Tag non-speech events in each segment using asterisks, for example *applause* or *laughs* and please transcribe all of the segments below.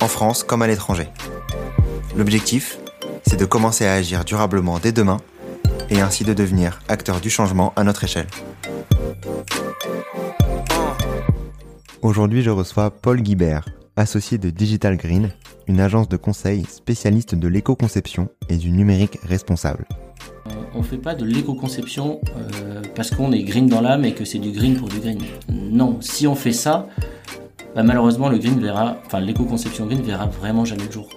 en France comme à l'étranger. L'objectif, c'est de commencer à agir durablement dès demain et ainsi de devenir acteur du changement à notre échelle. Aujourd'hui, je reçois Paul Guibert, associé de Digital Green, une agence de conseil spécialiste de l'éco-conception et du numérique responsable. On ne fait pas de l'éco-conception euh, parce qu'on est green dans l'âme et que c'est du green pour du green. Non, si on fait ça, bah, malheureusement le green verra, enfin l'éco-conception green verra vraiment jamais le jour.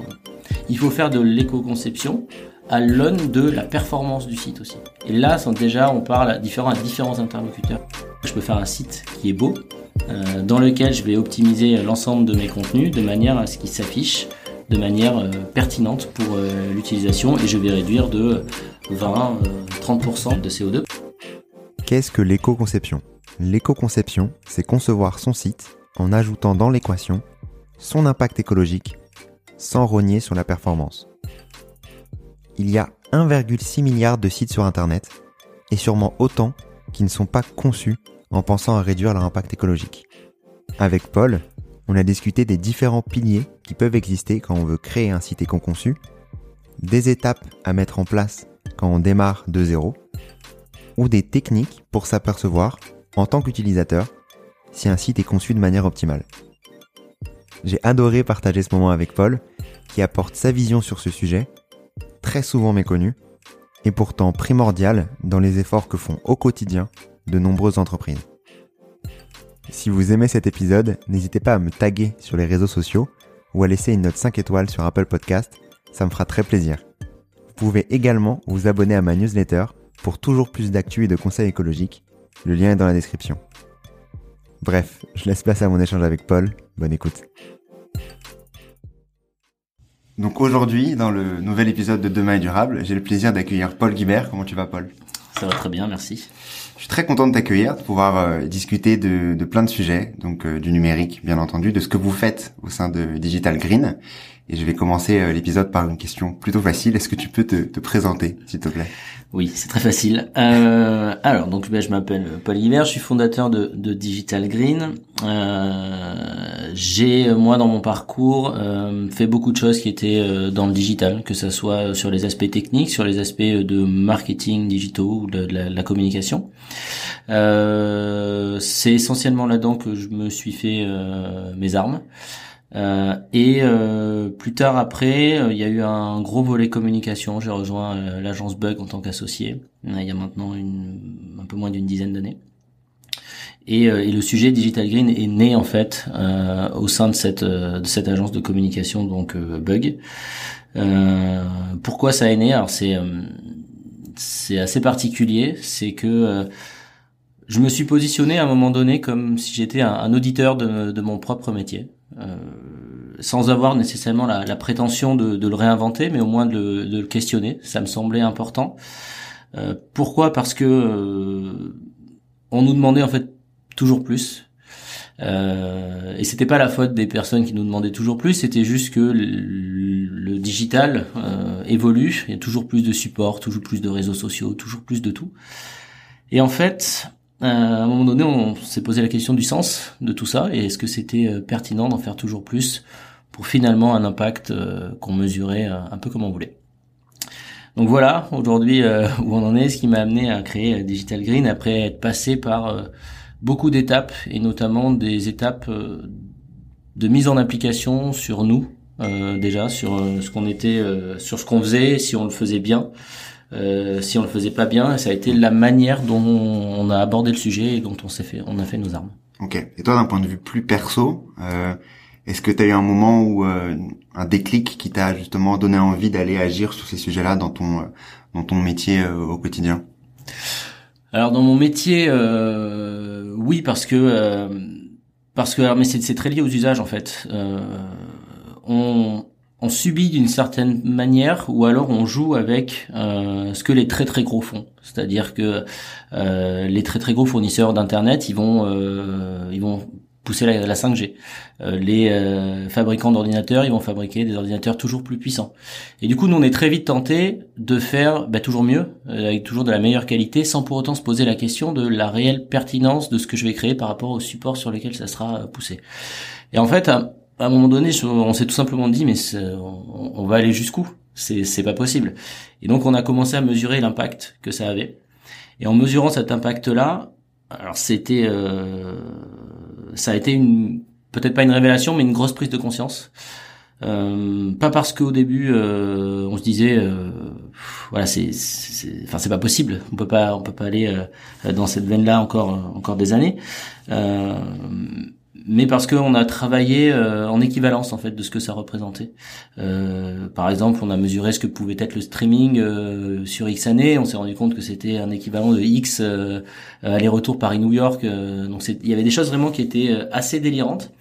Il faut faire de l'éco-conception à l'aune de la performance du site aussi. Et là, déjà, on parle à différents, interlocuteurs. Je peux faire un site qui est beau, euh, dans lequel je vais optimiser l'ensemble de mes contenus de manière à ce qu'ils s'affichent de manière euh, pertinente pour euh, l'utilisation et je vais réduire de 20-30% de CO2. Qu'est-ce que l'éco-conception? L'éco-conception, c'est concevoir son site en ajoutant dans l'équation son impact écologique sans rogner sur la performance. Il y a 1,6 milliard de sites sur Internet et sûrement autant qui ne sont pas conçus en pensant à réduire leur impact écologique. Avec Paul, on a discuté des différents piliers qui peuvent exister quand on veut créer un site éco-conçu, des étapes à mettre en place quand on démarre de zéro, ou des techniques pour s'apercevoir, en tant qu'utilisateur, si un site est conçu de manière optimale. J'ai adoré partager ce moment avec Paul, qui apporte sa vision sur ce sujet, très souvent méconnu, et pourtant primordial dans les efforts que font au quotidien de nombreuses entreprises. Si vous aimez cet épisode, n'hésitez pas à me taguer sur les réseaux sociaux ou à laisser une note 5 étoiles sur Apple Podcast, ça me fera très plaisir. Vous pouvez également vous abonner à ma newsletter pour toujours plus d'actu et de conseils écologiques. Le lien est dans la description. Bref, je laisse place à mon échange avec Paul. Bonne écoute. Donc aujourd'hui, dans le nouvel épisode de Demain est durable, j'ai le plaisir d'accueillir Paul Guibert. Comment tu vas Paul? Ça va très bien, merci. Je suis très content de t'accueillir, de pouvoir euh, discuter de, de, plein de sujets, donc euh, du numérique bien entendu, de ce que vous faites au sein de Digital Green. Et je vais commencer euh, l'épisode par une question plutôt facile. Est-ce que tu peux te, te présenter, s'il te plaît? Oui, c'est très facile. Euh, alors, donc, ben, je m'appelle Paul Hiver, je suis fondateur de, Digital Green. Euh, j'ai, moi, dans mon parcours, euh, fait beaucoup de choses qui étaient dans le digital, que ce soit sur les aspects techniques, sur les aspects de marketing digitaux ou de la, communication. c'est essentiellement là-dedans que je me suis fait mes armes. Euh, et euh, plus tard après, euh, il y a eu un gros volet communication. J'ai rejoint l'agence Bug en tant qu'associé. Il y a maintenant une, un peu moins d'une dizaine d'années. Et, et, le sujet Digital Green est né en fait au sein de cette de cette agence de communication donc Bug. pourquoi ça est né? Alors c'est c'est assez particulier. C'est que je me suis positionné à un moment donné comme si j'étais un, un, auditeur de, de mon propre métier. Euh, sans avoir nécessairement la, la prétention de, de, le réinventer, mais au moins de, de, le questionner. Ça me semblait important. Euh, pourquoi? Parce que euh, on nous demandait en fait toujours plus. Euh, et c'était pas la faute des personnes qui nous demandaient toujours plus, c'était juste que le, le digital euh, évolue, il y a toujours plus de supports, toujours plus de réseaux sociaux, toujours plus de tout. Et en fait, à un moment donné, on s'est posé la question du sens de tout ça et est-ce que c'était euh, pertinent d'en faire toujours plus pour finalement un impact euh, qu'on mesurait un peu comme on voulait. Donc voilà, aujourd'hui *laughs* où on en est, ce qui m'a amené à créer Digital Green après être passé par beaucoup d'étapes et notamment des étapes de mise en application sur nous déjà, sur ce qu'on était, sur ce qu'on faisait, si on le faisait bien. Euh, si on le faisait pas bien, ça a été la manière dont on a abordé le sujet et dont on s'est fait, on a fait nos armes. Ok. Et toi, d'un point de vue plus perso, euh, est-ce que tu as eu un moment où euh, un déclic qui t'a justement donné envie d'aller agir sur ces sujets-là dans ton euh, dans ton métier euh, au quotidien? Alors dans mon métier, oui, parce que parce que mais c'est très lié aux usages en fait. on on subit d'une certaine manière ou alors on joue avec euh, ce que les très très gros font. C'est-à-dire que euh, les très très gros fournisseurs d'internet, ils vont euh, ils vont pousser la, 5G. les fabricants d'ordinateurs, ils vont fabriquer des ordinateurs toujours plus puissants. Et du coup, nous on est très vite tenté de faire bah, toujours mieux, avec toujours de la meilleure qualité, sans pour autant se poser la question de la réelle pertinence de ce que je vais créer par rapport au support sur lequel ça sera poussé. Et en fait, à un moment donné, on s'est tout simplement dit, mais on, va aller jusqu'où? C'est pas possible. Et donc on a commencé à mesurer l'impact que ça avait. Et en mesurant cet impact-là, alors c'était, euh, ça a été une peut-être pas une révélation, mais une grosse prise de conscience. Euh, pas parce qu'au début euh, on se disait voilà c'est enfin c'est pas possible on peut pas on peut pas aller dans cette veine là encore encore des années mais parce qu'on a travaillé euh, en équivalence en fait de ce que ça représentait. Euh, par exemple, on a mesuré ce que pouvait être le streaming euh, sur X années. On s'est rendu compte que c'était un équivalent de X aller-retour Paris-New York. donc il y avait des choses vraiment qui étaient assez délirantes.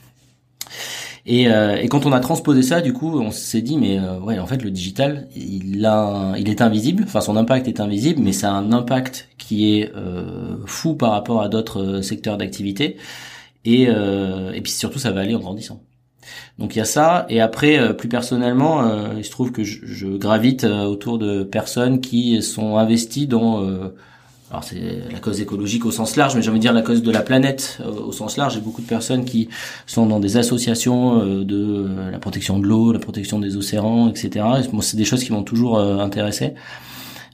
Et, et, quand on a transposé ça, du coup, on s'est dit, mais ouais, en fait, le digital, il a, il est invisible. Enfin, son impact est invisible, mais ça a un impact qui est fou par rapport à d'autres secteurs d'activité. Et, euh, et puis surtout, ça va aller en grandissant. Donc il y a ça. Et après, euh, plus personnellement, euh, il se trouve que je, je gravite euh, autour de personnes qui sont investies dans alors c'est la cause écologique au sens large, mais j'ai envie de dire la cause de la planète au sens large. J'ai beaucoup de personnes qui sont dans des associations de la protection de l'eau, la protection des océans, etc. Moi, c'est des choses qui m'ont toujours intéressé.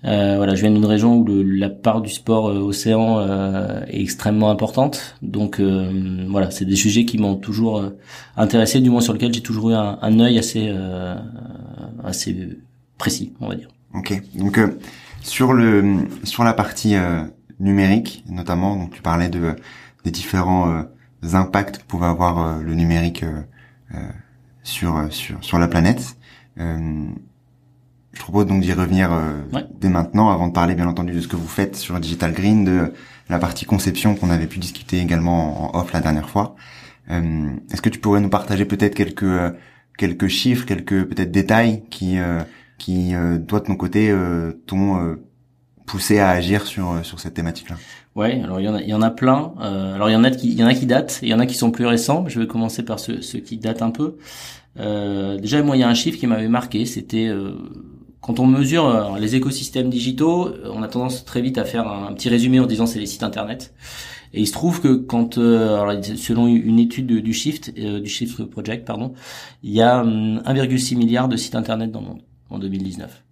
Euh, voilà, je viens d'une région où le, la part du sport euh, océan euh, est extrêmement importante. Donc euh, voilà, c'est des sujets qui m'ont toujours euh, intéressé, du moins sur lesquels j'ai toujours eu un, un œil assez assez précis, on va dire. Ok. Donc sur le sur la partie numérique, notamment, donc tu parlais de des différents impacts que pouvait avoir le numérique sur sur sur la planète. Je propose donc d'y revenir euh, dès maintenant, avant de parler bien entendu de ce que vous faites sur Digital Green, de la partie conception qu'on avait pu discuter également en off la dernière fois. Euh, Est-ce que tu pourrais nous partager peut-être quelques euh, quelques chiffres, quelques peut-être détails qui euh, qui toi de ton côté t'ont poussé à agir sur sur cette thématique-là? Ouais, alors il y en a, il y en a plein. alors il y en a qui, il y en a qui datent, il y en a qui sont plus récents. Je vais commencer par ceux, ceux qui datent un peu. déjà, moi, il y a un chiffre qui m'avait marqué. C'était quand on mesure euh, les écosystèmes digitaux, euh, on a tendance très vite à faire un, petit résumé en disant c'est les sites internet. Et il se trouve que quand, euh, selon une étude du Shift, du Shift Project, pardon, il y a 1,6 hum, milliard de sites internet dans le monde en 2019.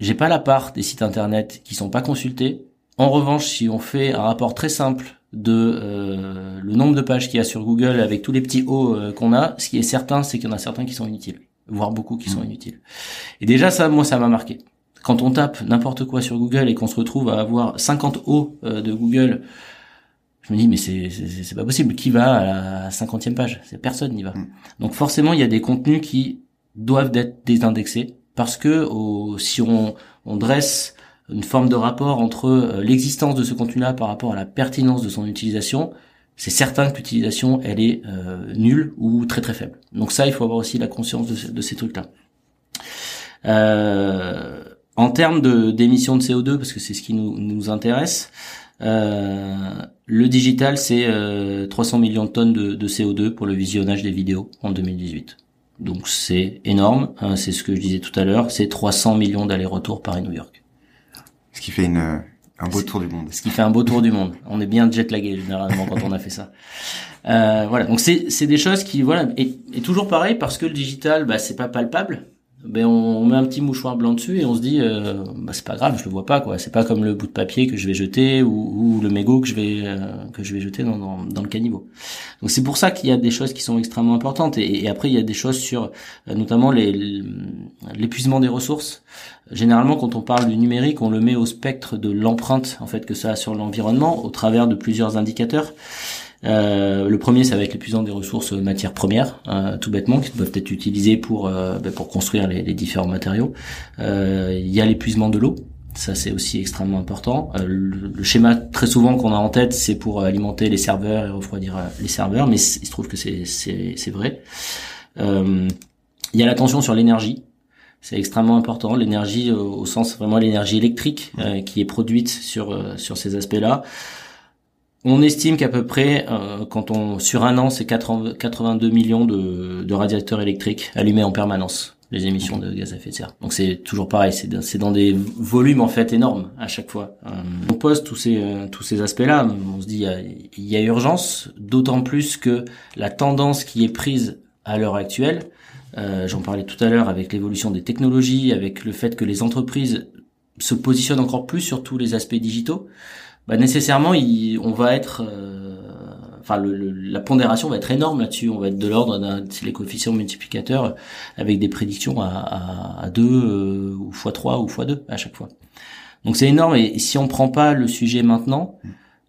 J'ai pas la part des sites internet qui sont pas consultés. En revanche, si on fait un rapport très simple de le nombre de pages qu'il y a sur Google avec tous les petits hauts qu'on a, ce qui est certain, c'est qu'il y en a certains qui sont inutiles voire beaucoup qui sont mm. inutiles. Et déjà ça, moi, ça m'a marqué. Quand on tape n'importe quoi sur Google et qu'on se retrouve à avoir 50 hauts euh, de Google, je me dis mais c'est c'est pas possible. Qui va à la 50e page? C'est personne n'y va. Mm. Donc forcément, il y a des contenus qui doivent être désindexés parce que si on, on dresse une forme de rapport entre euh, l'existence de ce contenu-là par rapport à la pertinence de son utilisation, c'est certain que l'utilisation elle est euh, nulle ou très très faible. Donc ça, il faut avoir aussi la conscience de, ces trucs-là. Euh, en termes de d'émissions de CO2, parce que c'est ce qui nous, nous intéresse, euh, le digital c'est 300 millions de tonnes de, de, CO2 pour le visionnage des vidéos en 2018. Donc c'est énorme, hein, c'est ce que je disais tout à l'heure, c'est 300 millions d'allers-retours Paris-New York. Ce qui fait une un beau tour du monde. Ce qui fait un beau tour du monde. On est bien jet lagué généralement quand on a fait ça. Euh, voilà. Donc c'est c'est des choses qui voilà et, et, toujours pareil parce que le digital bah c'est pas palpable ben on, met un petit mouchoir blanc dessus et on se dit euh, bah c'est pas grave je le vois pas quoi c'est pas comme le bout de papier que je vais jeter ou, ou le mégot que je vais euh, que je vais jeter dans, dans, dans le caniveau donc c'est pour ça qu'il y a des choses qui sont extrêmement importantes et, et après il y a des choses sur euh, notamment les l'épuisement des ressources généralement quand on parle du numérique on le met au spectre de l'empreinte en fait que ça a sur l'environnement au travers de plusieurs indicateurs euh, le premier, ça va être l'épuisement des ressources matières premières, euh, tout bêtement, qui doivent être utilisées pour euh, ben, pour construire les, différents matériaux. Il y a l'épuisement de l'eau. Ça, c'est aussi extrêmement important. Le, schéma très souvent qu'on a en tête, c'est pour alimenter les serveurs et refroidir les serveurs, mais il se trouve que c'est c'est vrai. Il y a l'attention sur l'énergie. C'est extrêmement important, l'énergie au sens vraiment l'énergie électrique qui est produite sur sur ces aspects-là. On estime qu'à peu près, euh, quand on sur un an, c'est 82 millions de, de, radiateurs électriques allumés en permanence, les émissions de gaz à effet de serre. Donc c'est toujours pareil, c'est dans des volumes en fait énormes à chaque fois. Euh, on pose tous ces euh, tous ces aspects-là, on se dit il y a, urgence, d'autant plus que la tendance qui est prise à l'heure actuelle, j'en parlais tout à l'heure avec l'évolution des technologies, avec le fait que les entreprises se positionnent encore plus sur tous les aspects digitaux. Bah nécessairement il, on va être euh, enfin le, la pondération va être énorme là-dessus. On va être de l'ordre d'un les coefficients multiplicateurs avec des prédictions à, à, à 2 euh, ou x 3 ou x 2 à chaque fois. Donc c'est énorme. Et si on prend pas le sujet maintenant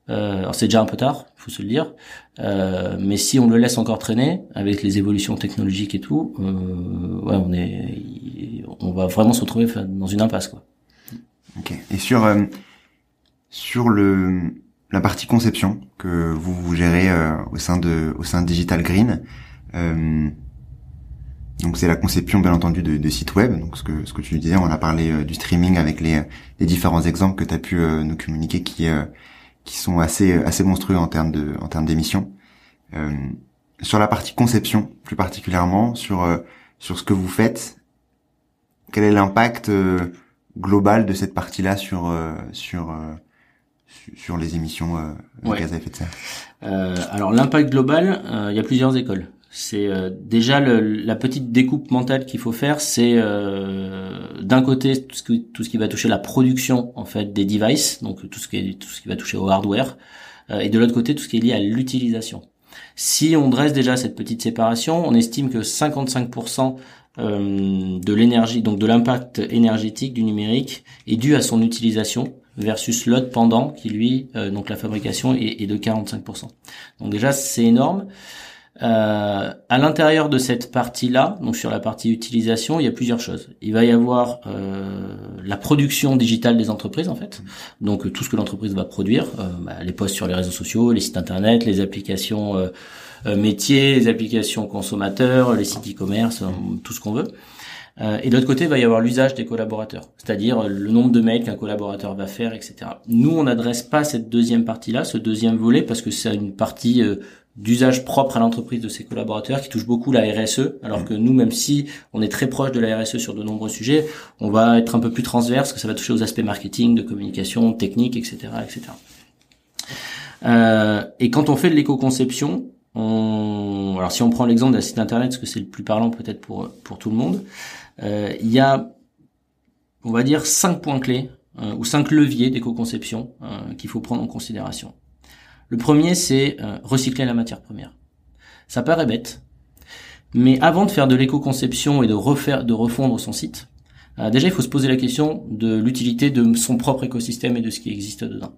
euh, c'est déjà un peu tard faut se le dire euh, mais si on le laisse encore traîner avec les évolutions technologiques et tout euh, ouais on est on va vraiment se retrouver dans une impasse quoi ok et sur euh, sur le la partie conception que vous, vous gérez euh, au sein de au sein de Digital Green. Euh, donc c'est la conception bien entendu de, de sites web. Donc ce que ce que tu disais, on a parlé du streaming avec les les différents exemples que tu as pu nous communiquer qui qui sont assez assez monstrueux en termes de en termes d'émissions. sur la partie conception plus particulièrement sur sur ce que vous faites, quel est l'impact global de cette partie-là sur sur sur les émissions euh, de gaz à effet de serre? Euh, Alors l'impact global, euh, il y a plusieurs écoles. C'est euh, déjà le, la petite découpe mentale qu'il faut faire, c'est d'un côté tout ce, qui, tout ce qui va toucher la production en fait des devices, donc tout ce qui est, tout ce qui va toucher au hardware, et de l'autre côté tout ce qui est lié à l'utilisation. Si on dresse déjà cette petite séparation, on estime que 55% de l'énergie, donc de l'impact énergétique du numérique, est dû à son utilisation versus l'autre pendant qui lui euh, donc la fabrication est, de 45%. Donc déjà c'est énorme. Euh, à l'intérieur de cette partie-là, donc sur la partie utilisation, il y a plusieurs choses. Il va y avoir euh, la production digitale des entreprises en fait, donc tout ce que l'entreprise va produire, euh, bah, les posts sur les réseaux sociaux, les sites internet, les applications euh, métiers, les applications consommateurs, les sites e-commerce, tout ce qu'on veut. Euh, et de l'autre côté, il va y avoir l'usage des collaborateurs, c'est-à-dire euh, le nombre de mails qu'un collaborateur va faire, etc. Nous, on n'adresse pas cette deuxième partie-là, ce deuxième volet, parce que c'est une partie euh, d'usage propre à l'entreprise de ses collaborateurs qui touche beaucoup la RSE, alors mmh. que nous, même si on est très proche de la RSE sur de nombreux sujets, on va être un peu plus transverse, que ça va toucher aux aspects marketing, de communication, technique, etc., etc. Euh, et quand on fait de l'éco-conception, on... alors si on prend l'exemple d'un site internet, parce que c'est le plus parlant peut-être pour pour tout le monde, euh, il y a, on va dire, cinq points clés euh, ou cinq leviers d'éco-conception euh, qu'il faut prendre en considération. Le premier, c'est recycler la matière première. Ça paraît bête, mais avant de faire de l'éco-conception et de refaire, de refondre son site, déjà il faut se poser la question de l'utilité de son propre écosystème et de ce qui existe dedans.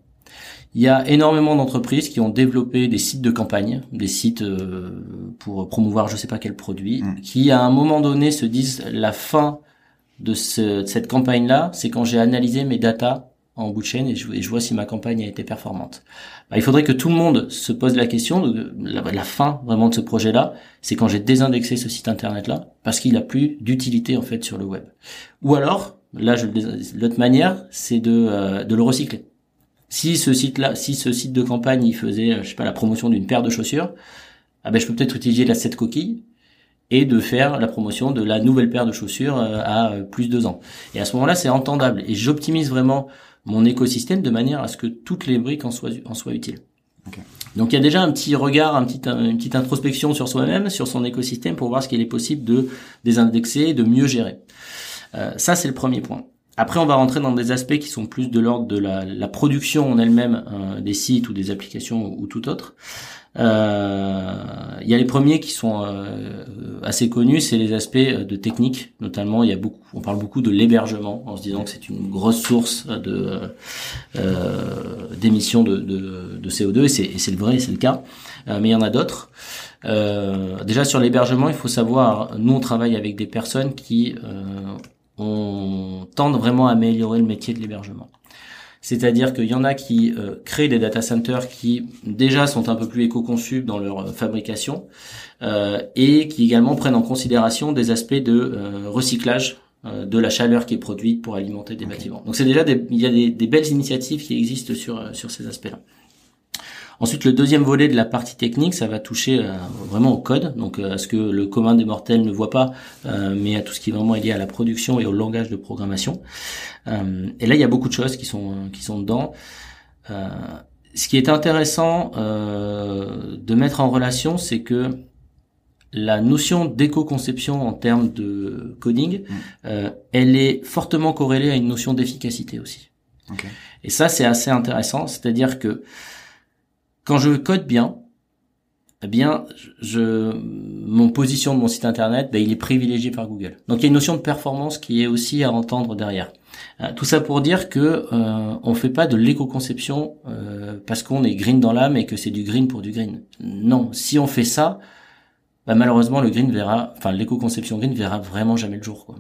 Il y a énormément d'entreprises qui ont développé des sites de campagne, des sites euh, pour promouvoir je sais pas quel produit, mm. qui à un moment donné se disent la fin de, cette campagne-là, c'est quand j'ai analysé mes datas en bout de chaîne et je, vois si ma campagne a été performante. Bah, il faudrait que tout le monde se pose la question de la, fin vraiment de ce projet-là, c'est quand j'ai désindexé ce site internet-là parce qu'il a plus d'utilité en fait sur le web. Ou alors, là, l'autre manière, c'est de, euh, de le recycler. Si ce site-là, si ce site de campagne, il faisait, euh, je sais pas, la promotion d'une paire de chaussures, ah ben je peux peut-être utiliser la cette coquille et de faire la promotion de la nouvelle paire de chaussures euh, à euh, plus de deux ans. Et à ce moment-là, c'est entendable. Et j'optimise vraiment mon écosystème de manière à ce que toutes les briques en soient, en soient utiles. Donc il y a déjà un petit regard, un petit, une petite introspection sur soi-même, sur son écosystème pour voir ce qu'il est possible de désindexer, de mieux gérer. Euh, ça c'est le premier point. Après, on va rentrer dans des aspects qui sont plus de l'ordre de la, la, production en elle-même euh, des sites ou des applications ou, tout autre. Euh, il y a les premiers qui sont euh, assez connus, c'est les aspects de technique, notamment. Il y a beaucoup, on parle beaucoup de l'hébergement en se disant que c'est une grosse source de d'émissions de, de, de, CO2 et c'est le vrai, c'est le cas. mais il y en a d'autres. déjà sur l'hébergement, il faut savoir, nous on travaille avec des personnes qui on tente vraiment à améliorer le métier de l'hébergement. C'est-à-dire qu'il y en a qui euh, créent des data centers qui déjà sont un peu plus éco-conçus dans leur euh, fabrication euh, et qui également prennent en considération des aspects de recyclage de la chaleur qui est produite pour alimenter des bâtiments. Donc c'est déjà des, il y a des, des, belles initiatives qui existent sur sur ces aspects-là. Ensuite, le deuxième volet de la partie technique, ça va toucher euh, vraiment au code, donc euh, à ce que le commun des mortels ne voit pas, euh, mais à tout ce qui est vraiment lié à la production et au langage de programmation. et là, il y a beaucoup de choses qui sont qui sont dedans. ce qui est intéressant de mettre en relation, c'est que la notion d'éco-conception en termes de coding, mmh. elle est fortement corrélée à une notion d'efficacité aussi. Et ça, c'est assez intéressant, c'est-à-dire que quand je code bien, eh bien, je, mon position de mon site internet, ben, il est privilégié par Google. Donc il y a une notion de performance qui est aussi à entendre derrière. Euh, tout ça pour dire que euh, on fait pas de l'éco-conception euh, parce qu'on est green dans l'âme et que c'est du green pour du green. Non, si on fait ça, ben, malheureusement le green verra, enfin l'éco-conception green verra vraiment jamais le jour. Quoi.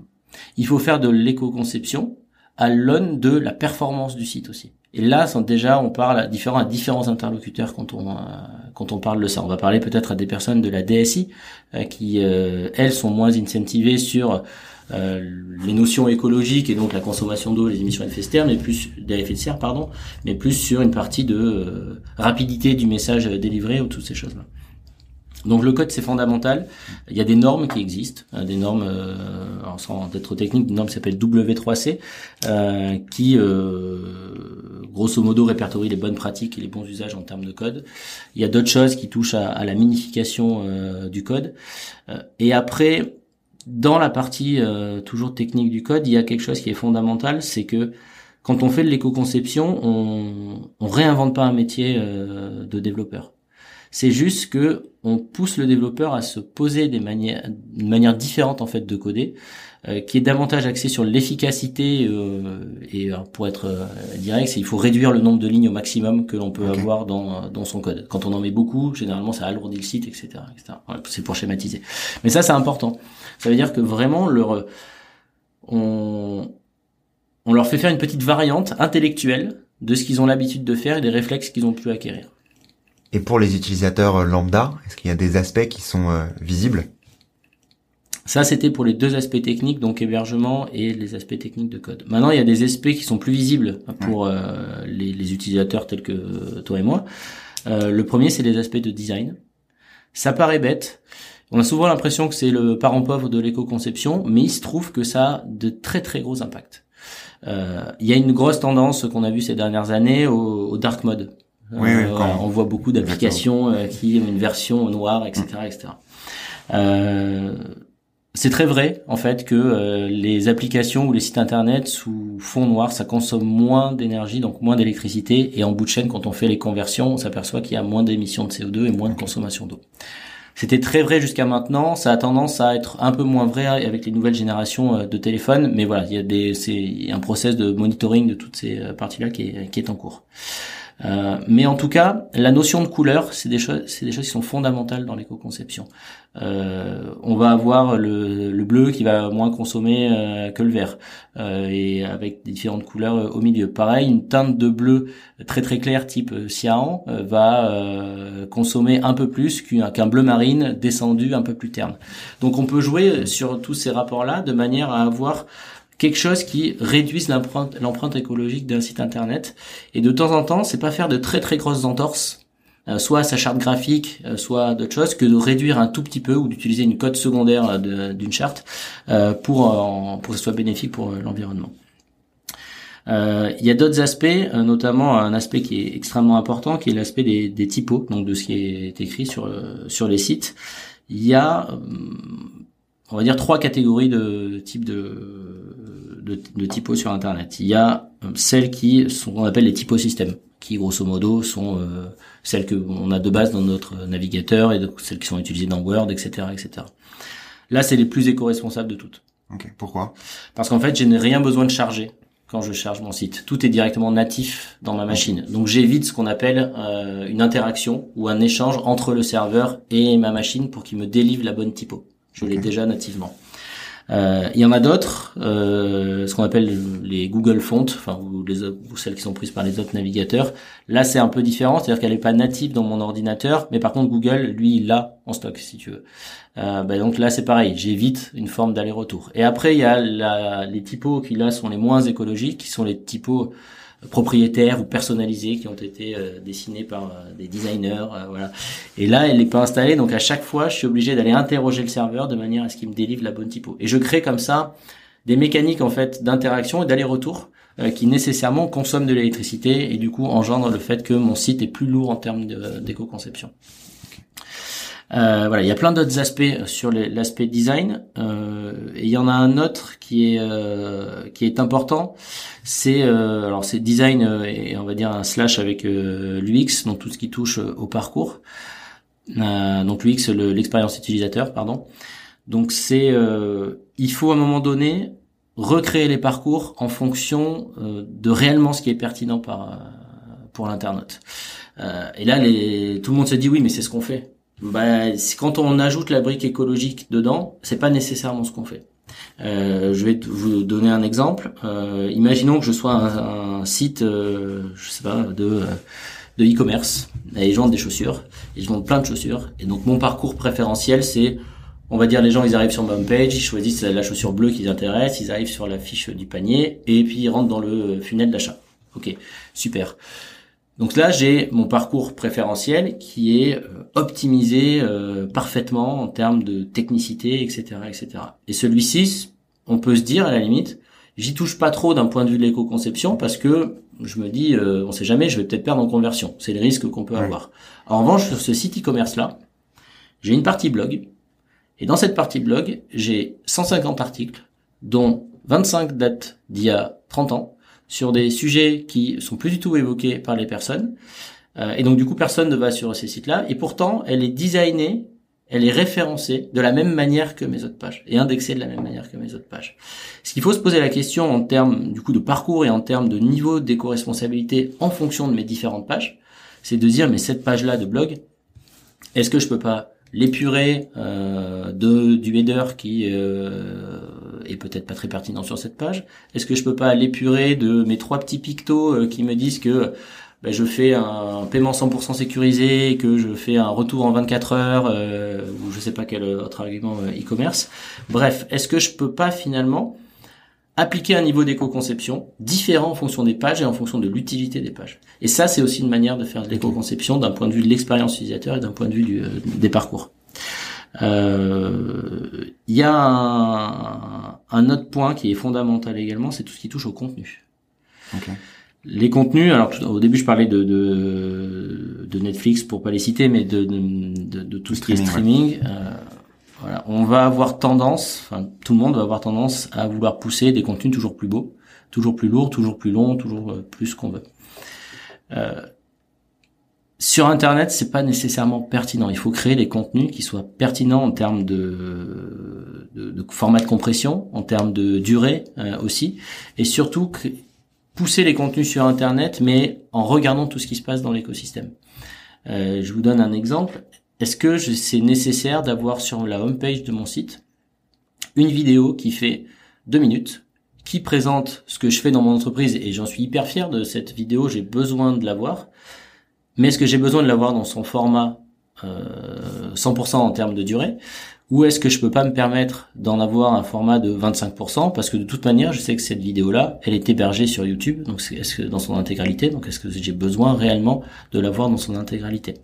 Il faut faire de l'éco-conception à l'aune de la performance du site aussi. Et là, déjà, on parle à différents, à différents interlocuteurs quand on, euh, quand on parle de ça. On va parler peut-être à des personnes de la DSI euh, qui, euh, elles, sont moins incentivées sur les notions écologiques et donc la consommation d'eau, les émissions d'effet de serre, mais plus d'effet de serre, pardon, mais plus sur une partie de rapidité du message délivré ou toutes ces choses-là. Donc le code c'est fondamental. Il y a des normes qui existent, hein, des normes, euh, sans être technique, une norme qui s'appelle W3C, euh, qui euh, grosso modo répertorie les bonnes pratiques et les bons usages en termes de code. Il y a d'autres choses qui touchent à, la minification euh, du code. Euh, et après, dans la partie toujours technique du code, il y a quelque chose qui est fondamental, c'est que quand on fait de l'éco-conception, on, on réinvente pas un métier de développeur. C'est juste que on pousse le développeur à se poser des manières, une manière différente en fait de coder, euh, qui est davantage axée sur l'efficacité euh, et euh, pour être direct, c'est il faut réduire le nombre de lignes au maximum que l'on peut avoir dans dans son code. Quand on en met beaucoup, généralement ça alourdit le site, etc., etc. c'est pour schématiser. Mais ça c'est important. Ça veut dire que vraiment leur on on leur fait faire une petite variante intellectuelle de ce qu'ils ont l'habitude de faire et des réflexes qu'ils ont pu acquérir. Et pour les utilisateurs euh, lambda, est-ce qu'il y a des aspects qui sont euh, visibles? Ça, c'était pour les deux aspects techniques, donc hébergement et les aspects techniques de code. Maintenant, il y a des aspects qui sont plus visibles pour euh, les, utilisateurs tels que toi et moi. le premier, c'est les aspects de design. Ça paraît bête. On a souvent l'impression que c'est le parent pauvre de l'éco-conception, mais il se trouve que ça a de très très gros impacts. Il y a une grosse tendance qu'on a vue ces dernières années au dark mode. Oui, oui, euh, on voit beaucoup d'applications euh, qui ont une version noire, etc., etc. Euh, c'est très vrai en fait que les applications ou les sites internet sous fond noir, ça consomme moins d'énergie, donc moins d'électricité. Et en bout de chaîne, quand on fait les conversions, on s'aperçoit qu'il y a moins d'émissions de CO2 et moins de consommation d'eau. C'était très vrai jusqu'à maintenant. Ça a tendance à être un peu moins vrai avec les nouvelles générations de téléphones, mais voilà, il y a des, c'est un process de monitoring de toutes ces parties-là qui est, qui est en cours. Euh, mais en tout cas, la notion de couleur, c'est des choses, c'est des choses qui sont fondamentales dans l'éco-conception. Euh, on va avoir le, le, bleu qui va moins consommer euh, que le vert, euh, et avec différentes couleurs au milieu. Pareil, une teinte de bleu très très claire type cyan va consommer un peu plus qu'un bleu marine descendu un peu plus terne. Donc on peut jouer sur tous ces rapports-là de manière à avoir quelque chose qui réduise l'empreinte, écologique d'un site internet. Et de temps en temps, c'est pas faire de très très grosses entorses, euh, soit à sa charte graphique, euh, soit d'autres choses, que de réduire un tout petit peu ou d'utiliser une code secondaire euh, d'une charte pour pour que ce soit bénéfique pour l'environnement. Il y a d'autres aspects, notamment un aspect qui est extrêmement important, qui est l'aspect des, des typos, donc de ce qui est écrit sur sur les sites. Il y a on va dire trois catégories de types de, de, de typos sur Internet. Il y a euh, celles qui sont qu'on appelle les typosystèmes, qui grosso modo sont euh, celles que on a de base dans notre navigateur et celles qui sont utilisées dans Word, etc., etc. Là, c'est les plus éco-responsables de toutes. Ok. Pourquoi? Parce qu'en fait, je n'ai rien besoin de charger quand je charge mon site. Tout est directement natif dans ma machine. Donc j'évite ce qu'on appelle euh, une interaction ou un échange entre le serveur et ma machine pour qu'il me délivre la bonne typo. Je l'ai déjà nativement. Euh, il y en a d'autres, euh, ce qu'on appelle les Google Fonts, enfin ou, les, ou celles qui sont prises par les autres navigateurs. Là, c'est un peu différent, c'est-à-dire qu'elle n'est pas native dans mon ordinateur, mais par contre Google, lui, il l'a en stock, si tu veux. Euh, bah donc là, c'est pareil, j'évite une forme d'aller-retour. Et après, il y a la, les typos qui là sont les moins écologiques, qui sont les typos propriétaires ou personnalisés qui ont été euh, dessinés par euh, des designers, euh, voilà. Et là, elle n'est pas installée, donc à chaque fois, je suis obligé d'aller interroger le serveur de manière à ce qu'il me délivre la bonne typo. Et je crée comme ça des mécaniques en fait d'interaction et d'aller-retour qui nécessairement consomment de l'électricité et du coup engendrent le fait que mon site est plus lourd en termes d'éco-conception. Euh, voilà, il y a plein d'autres aspects sur l'aspect design. Euh, et il y en a un autre qui est euh, qui est important. C'est euh, alors c'est design euh, et on va dire un slash avec l'UX, donc tout ce qui touche au parcours. donc l'UX, l'expérience utilisateur, pardon. Donc c'est il faut à un moment donné recréer les parcours en fonction de réellement ce qui est pertinent par pour l'internaute. et là, les, tout le monde se dit oui, mais c'est ce qu'on fait bah, quand on ajoute la brique écologique dedans, c'est pas nécessairement ce qu'on fait. Euh, je vais vous donner un exemple. Euh, imaginons que je sois un, site, euh, je sais pas, de de e-commerce et je vends des chaussures je vends plein de chaussures et donc mon parcours préférentiel c'est on va dire les gens ils arrivent sur ma page ils choisissent la chaussure bleue qui les intéresse ils arrivent sur la fiche du panier et puis ils rentrent dans le funnel d'achat ok super donc là, j'ai mon parcours préférentiel qui est euh, optimisé euh, parfaitement en termes de technicité, etc., etc. Et celui-ci, on peut se dire à la limite, j'y touche pas trop d'un point de vue de l'éco-conception parce que je me dis, euh, on sait jamais, je vais peut-être perdre en conversion. C'est le risque qu'on peut avoir. En revanche, sur ce site e-commerce là, j'ai une partie blog. Et dans cette partie blog, j'ai 150 articles, dont 25 datent d'il y a 30 ans, sur des sujets qui sont plus du tout évoqués par les personnes. Euh, et donc du coup, personne ne va sur ces sites-là. Et pourtant, elle est designée, elle est référencée de la même manière que mes autres pages et indexée de la même manière que mes autres pages. Ce qu'il faut se poser la question en termes du coup de parcours et en termes de niveau d'éco-responsabilité en fonction de mes différentes pages, c'est de dire mais cette page-là de blog, est-ce que je peux pas l'épurer euh, de du header qui euh, est peut-être pas très pertinent sur cette page Est-ce que je peux pas l'épurer de mes trois petits pictos euh, qui me disent que ben, je fais un paiement 100% sécurisé, que je fais un retour en 24 heures, euh, ou je sais pas quel autre argument euh, e-commerce. Bref, est-ce que je peux pas finalement appliquer un niveau d'éco-conception différent en fonction des pages et en fonction de l'utilité des pages? Et ça, c'est aussi une manière de faire de l'éco-conception d'un point de vue de l'expérience utilisateur et d'un point de vue du, des parcours. Euh, il y a un, autre point qui est fondamental également, c'est tout ce qui touche au contenu. Les contenus, alors au début je parlais de, de, de, Netflix pour pas les citer, mais de, de, de tout ce qui est streaming. Euh, voilà, on va avoir tendance, enfin tout le monde va avoir tendance à vouloir pousser des contenus toujours plus beaux, toujours plus lourds, toujours plus longs, toujours euh, plus qu'on veut. Euh, sur Internet, c'est pas nécessairement pertinent. Il faut créer des contenus qui soient pertinents en termes de, format de compression, en termes de durée euh, aussi, et surtout pousser les contenus sur Internet, mais en regardant tout ce qui se passe dans l'écosystème. Euh, je vous donne un exemple. Est-ce que c'est nécessaire d'avoir sur la homepage de mon site une vidéo qui fait deux minutes, qui présente ce que je fais dans mon entreprise, et j'en suis hyper fier de cette vidéo, j'ai besoin de l'avoir mais est-ce que j'ai besoin de l'avoir dans son format euh, 100% en termes de durée? Ou est-ce que je peux pas me permettre d'en avoir un format de 25% parce que de toute manière je sais que cette vidéo là elle est hébergée sur YouTube. Donc est-ce que dans son intégralité? Donc est-ce que j'ai besoin réellement de l'avoir dans son intégralité?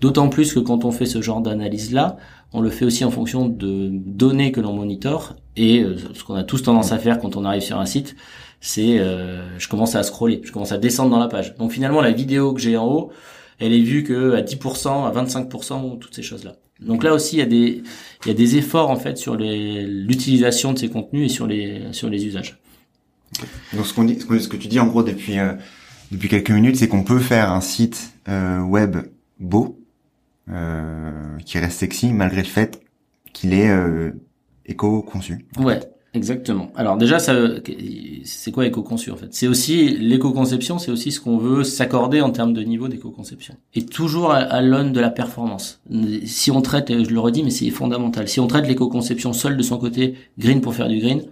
D'autant plus que quand on fait ce genre d'analyse là on le fait aussi en fonction de données que l'on monitore et euh, ce qu'on a tous tendance à faire quand on arrive sur un site c'est euh, je commence à scroller, je commence à descendre dans la page. Donc finalement la vidéo que j'ai en haut, elle est vue que à 10%, à 25%, toutes ces choses-là. Donc là aussi il y a des il y a des efforts en fait sur l'utilisation de ces contenus et sur les sur les usages. Donc ce qu'on dit ce que tu dis en gros depuis euh, depuis quelques minutes, c'est qu'on peut faire un site euh, web beau qui reste sexy malgré le fait qu'il est éco conçu. Ouais. Exactement. Alors déjà, c'est quoi éco-conçu en fait? C'est aussi l'éco-conception, c'est aussi ce qu'on veut s'accorder en termes de niveau d'éco-conception. Et toujours à, l'aune de la performance. Si on traite, je le redis, mais c'est fondamental. Si on traite l'éco-conception seule de son côté, green pour faire du green,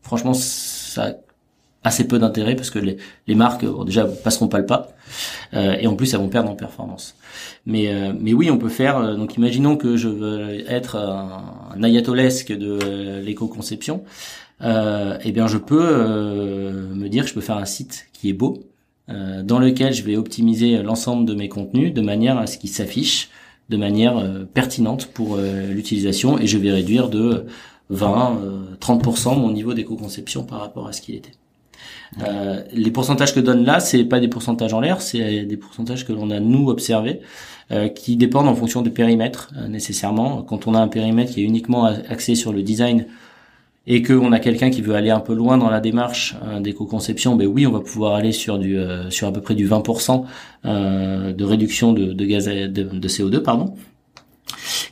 franchement, ça assez peu d'intérêt parce que les, les marques, bon, déjà, passeront pas le pas, euh, et en plus, elles vont perdre en performance. Mais, euh, mais oui, on peut faire. Euh, donc, imaginons que je veux être un, un ayatolesque de euh, l'éco-conception. Euh, eh bien, je peux me dire que je peux faire un site qui est beau, dans lequel je vais optimiser l'ensemble de mes contenus de manière à ce qu'ils s'affichent de manière pertinente pour l'utilisation, et je vais réduire de 20, 30% mon niveau d'éco-conception par rapport à ce qu'il était. Euh, les pourcentages que donne là, c'est pas des pourcentages en l'air, c'est des pourcentages que l'on a nous observés, euh, qui dépendent en fonction des périmètres euh, nécessairement. Quand on a un périmètre qui est uniquement axé sur le design et qu'on a quelqu'un qui veut aller un peu loin dans la démarche euh, d'éco-conception, ben oui, on va pouvoir aller sur du sur à peu près du 20% de réduction de, de gaz de, de CO2 pardon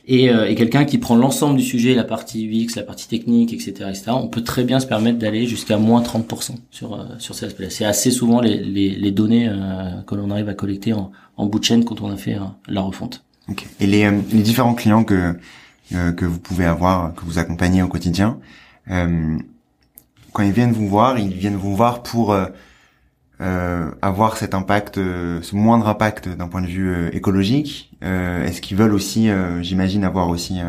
et, euh, et quelqu'un qui prend l'ensemble du sujet, la partie UX, la partie technique, etc., etc., on peut très bien se permettre d'aller jusqu'à moins 30% sur euh, sur cet aspect-là. C'est assez souvent les, les, les données euh, que l'on arrive à collecter en, en, bout de chaîne quand on a fait la refonte. Okay. Et les, les différents clients que que vous pouvez avoir, que vous accompagnez au quotidien, quand ils viennent vous voir, ils viennent vous voir pour euh, avoir cet impact, euh, ce moindre impact d'un point de vue euh, écologique Est-ce qu'ils veulent aussi, j'imagine, avoir aussi,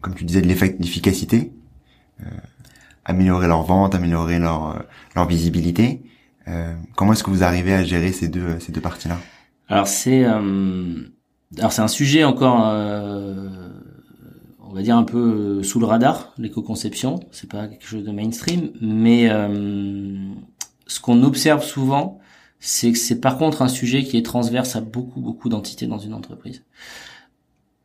comme tu disais, de l'efficacité, améliorer leur vente, améliorer leur leur visibilité Comment est-ce que vous arrivez à gérer ces deux ces deux parties-là? Alors c'est alors c'est un sujet encore on va dire un peu sous le radar l'éco-conception. C'est pas quelque chose de mainstream mais ce qu'on observe souvent, c'est que c'est par contre un sujet qui est transverse à beaucoup beaucoup d'entités dans une entreprise.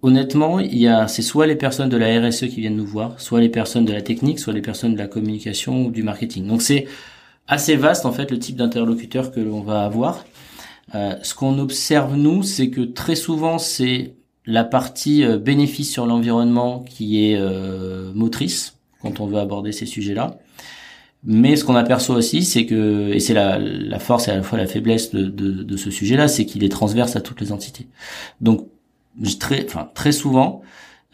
Honnêtement, il y a c'est soit les personnes de la RSE qui viennent nous voir, soit les personnes de la technique, soit les personnes de la communication ou du marketing. Donc c'est assez vaste en fait le type d'interlocuteur que l'on va avoir. Euh, ce qu'on observe nous, c'est que très souvent c'est la partie euh, bénéfice sur l'environnement qui est euh, motrice quand on veut aborder ces sujets-là. Mais ce qu'on aperçoit aussi, c'est que, et c'est la, la, force et à la fois la faiblesse de, de, de ce sujet-là, c'est qu'il est transverse à toutes les entités. Donc, très, enfin, très souvent,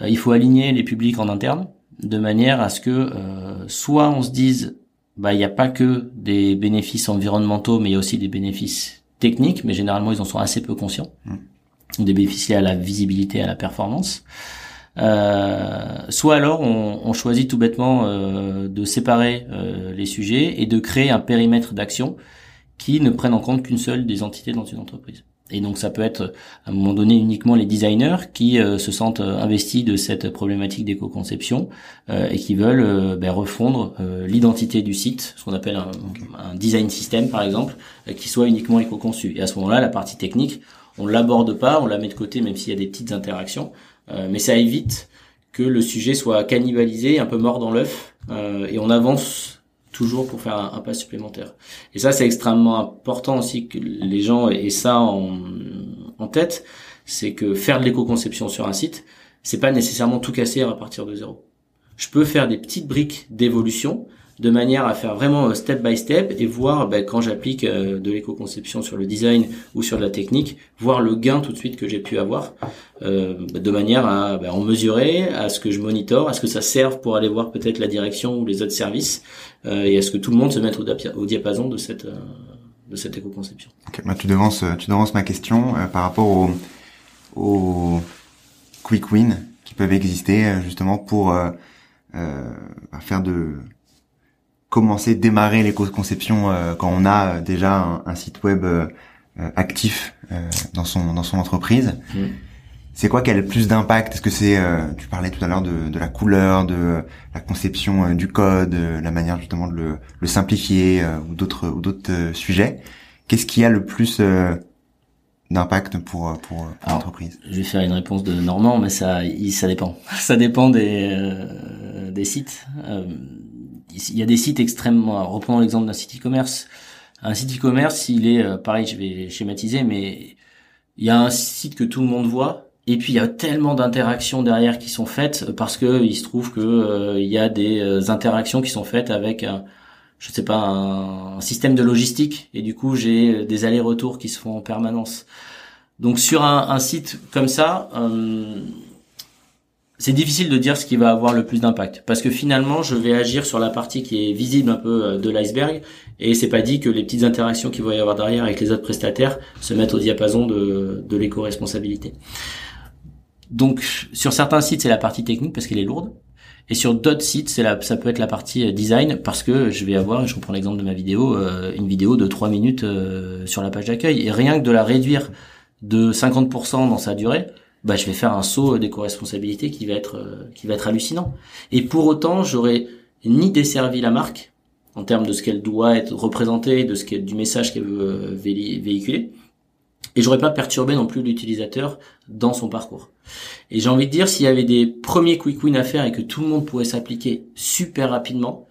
euh, il faut aligner les publics en interne de manière à ce que euh, soit on se dise, bah, il n'y a pas que des bénéfices environnementaux, mais il y a aussi des bénéfices techniques, mais généralement ils en sont assez peu conscients. Mmh. Des bénéfices liés à la visibilité, à la performance. Euh, soit alors on, on, choisit tout bêtement euh, de séparer euh, les sujets et de créer un périmètre d'action qui ne prenne en compte qu'une seule des entités dans une entreprise. Et donc ça peut être à un moment donné uniquement les designers qui se sentent investis de cette problématique d'éco-conception et qui veulent ben, refondre l'identité du site, ce qu'on appelle un, un, design system par exemple, qui soit uniquement éco-conçu. Et à ce moment-là, la partie technique, on l'aborde pas, on la met de côté même s'il y a des petites interactions. Euh, mais ça évite que le sujet soit cannibalisé, un peu mort dans l'œuf, euh, et on avance toujours pour faire un, pas supplémentaire. Et ça, c'est extrêmement important aussi que les gens aient ça en, en tête, c'est que faire de l'éco-conception sur un site, c'est pas nécessairement tout casser à partir de zéro. Je peux faire des petites briques d'évolution, de manière à faire vraiment euh, step by step et voir ben, quand j'applique euh, de l'éco-conception sur le design ou sur la technique, voir le gain tout de suite que j'ai pu avoir, euh, de manière à ben, en mesurer, à ce que je monitore, à ce que ça serve pour aller voir peut-être la direction ou les autres services, et à ce que tout le monde se mette au, diapason de cette de cette éco-conception. Okay, bah, tu devances tu devances ma question par rapport au, au quick win qui peuvent exister justement pour faire de commencer, démarrer l'éco-conception euh, quand on a euh, déjà un, site web euh, actif dans son dans son entreprise. Mm. C'est quoi qui a le plus d'impact? Est-ce que c'est, tu parlais tout à l'heure de, de, la couleur, de la conception du code, la manière justement de le, le simplifier ou d'autres ou d'autres sujets? Qu'est-ce qui a le plus d'impact pour pour, l'entreprise? Je vais faire une réponse de Normand, mais ça ça dépend. *laughs* Ça dépend des des sites il y a des sites extrêmement. Reprenons l'exemple d'un site e-commerce. Un site e-commerce, il est euh, pareil, je vais schématiser, mais il y a un site que tout le monde voit Et puis il y a tellement d'interactions derrière qui sont faites parce que il se trouve que euh, il y a des euh, interactions qui sont faites avec un, je sais pas un, système de logistique et du coup j'ai des allers-retours qui se font en permanence. Donc sur un, site comme ça, c'est difficile de dire ce qui va avoir le plus d'impact parce que finalement je vais agir sur la partie qui est visible un peu de l'iceberg et c'est pas dit que les petites interactions qu'il va y avoir derrière avec les autres prestataires se mettent au diapason de, de l'éco-responsabilité. Donc sur certains sites c'est la partie technique parce qu'elle est lourde. Et sur d'autres sites, c'est la, ça peut être la partie euh, design parce que je vais avoir, je reprends l'exemple de ma vidéo, euh, une vidéo de 3 minutes euh, sur la page d'accueil. Et rien que de la réduire de 50% dans sa durée, bah, je vais faire un saut d'éco-responsabilité qui va être, qui va être hallucinant. Et pour autant, j'aurais ni desservi la marque en termes de ce qu'elle doit être représentée, de ce du message qu'elle veut véhiculer, et j'aurais pas perturbé non plus l'utilisateur dans son parcours. Et j'ai envie de dire, s'il y avait des premiers quick wins à faire et que tout le monde pourrait s'appliquer super rapidement,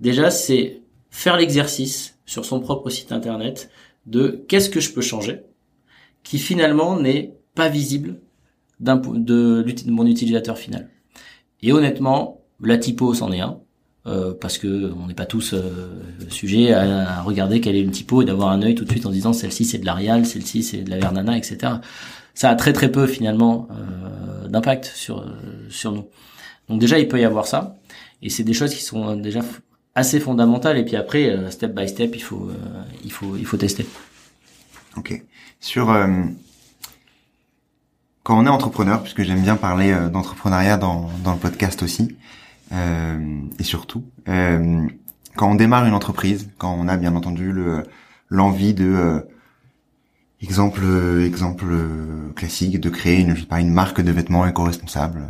déjà c'est faire l'exercice sur son propre site internet de qu'est-ce que je peux changer, qui finalement n'est pas visible de, de mon utilisateur final. Et honnêtement, la typo c'en est un. Euh, parce que on n'est pas tous euh, sujets à, regarder quelle est une typo et d'avoir un œil tout de suite en disant celle-ci c'est de l'Arial, celle-ci c'est de la Vernana, etc. Ça a très très peu finalement euh, d'impact sur sur nous. Donc déjà il peut y avoir ça et c'est des choses qui sont déjà assez fondamentales et puis après step by step il faut il faut il faut tester. Ok. Sur quand on est entrepreneur, puisque j'aime bien parler d'entrepreneuriat dans dans le podcast aussi. Euh, et surtout, euh, quand on démarre une entreprise, quand on a bien entendu le l'envie de euh, exemple exemple classique de créer une je sais pas une marque de vêtements éco-responsable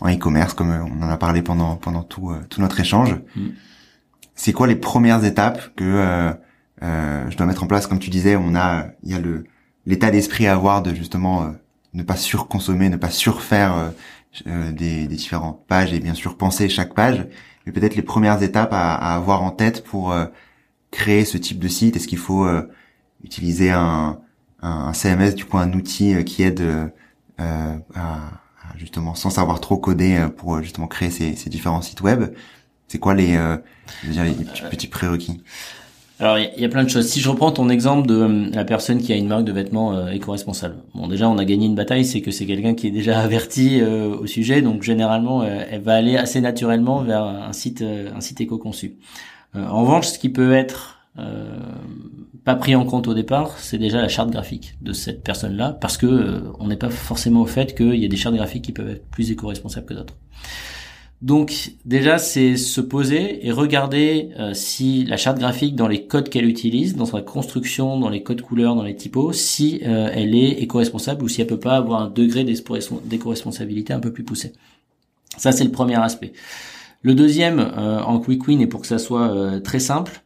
en e-commerce comme on en a parlé pendant pendant tout tout notre échange. Mm. C'est quoi les premières étapes que euh, je dois mettre en place? Comme tu disais, on a il y a le l'état d'esprit à avoir de justement ne pas surconsommer, ne pas surfaire euh, des, des, différentes pages et bien sûr penser chaque page, mais peut-être les premières étapes à, à avoir en tête pour euh, créer ce type de site. Est-ce qu'il faut euh, utiliser un, un, CMS, du coup un outil qui aide à, à, justement sans savoir trop coder pour justement créer ces, ces différents sites web? C'est quoi les, les petits, petits prérequis? Alors il y, a plein de choses. Si je reprends ton exemple de euh, la personne qui a une marque de vêtements euh, éco-responsable. Bon déjà on a gagné une bataille, c'est que c'est quelqu'un qui est déjà *laughs* averti euh, au sujet, donc généralement elle va aller assez naturellement vers un site un site éco-conçu. en revanche, ce qui peut être pas pris en compte au départ, c'est déjà la charte graphique de cette personne-là, parce que on n'est pas forcément au fait qu'il y a des chartes graphiques qui peuvent être plus éco-responsables que d'autres. Donc déjà, c'est se poser et regarder euh, si la charte graphique dans les codes qu'elle utilise, dans sa construction, dans les codes couleurs, dans les typos, si euh, elle est éco-responsable ou si elle peut pas avoir un degré d'éco-responsabilité un peu plus poussé. Ça, c'est le premier aspect. Le deuxième, euh, en quick win, et pour que ça soit très simple,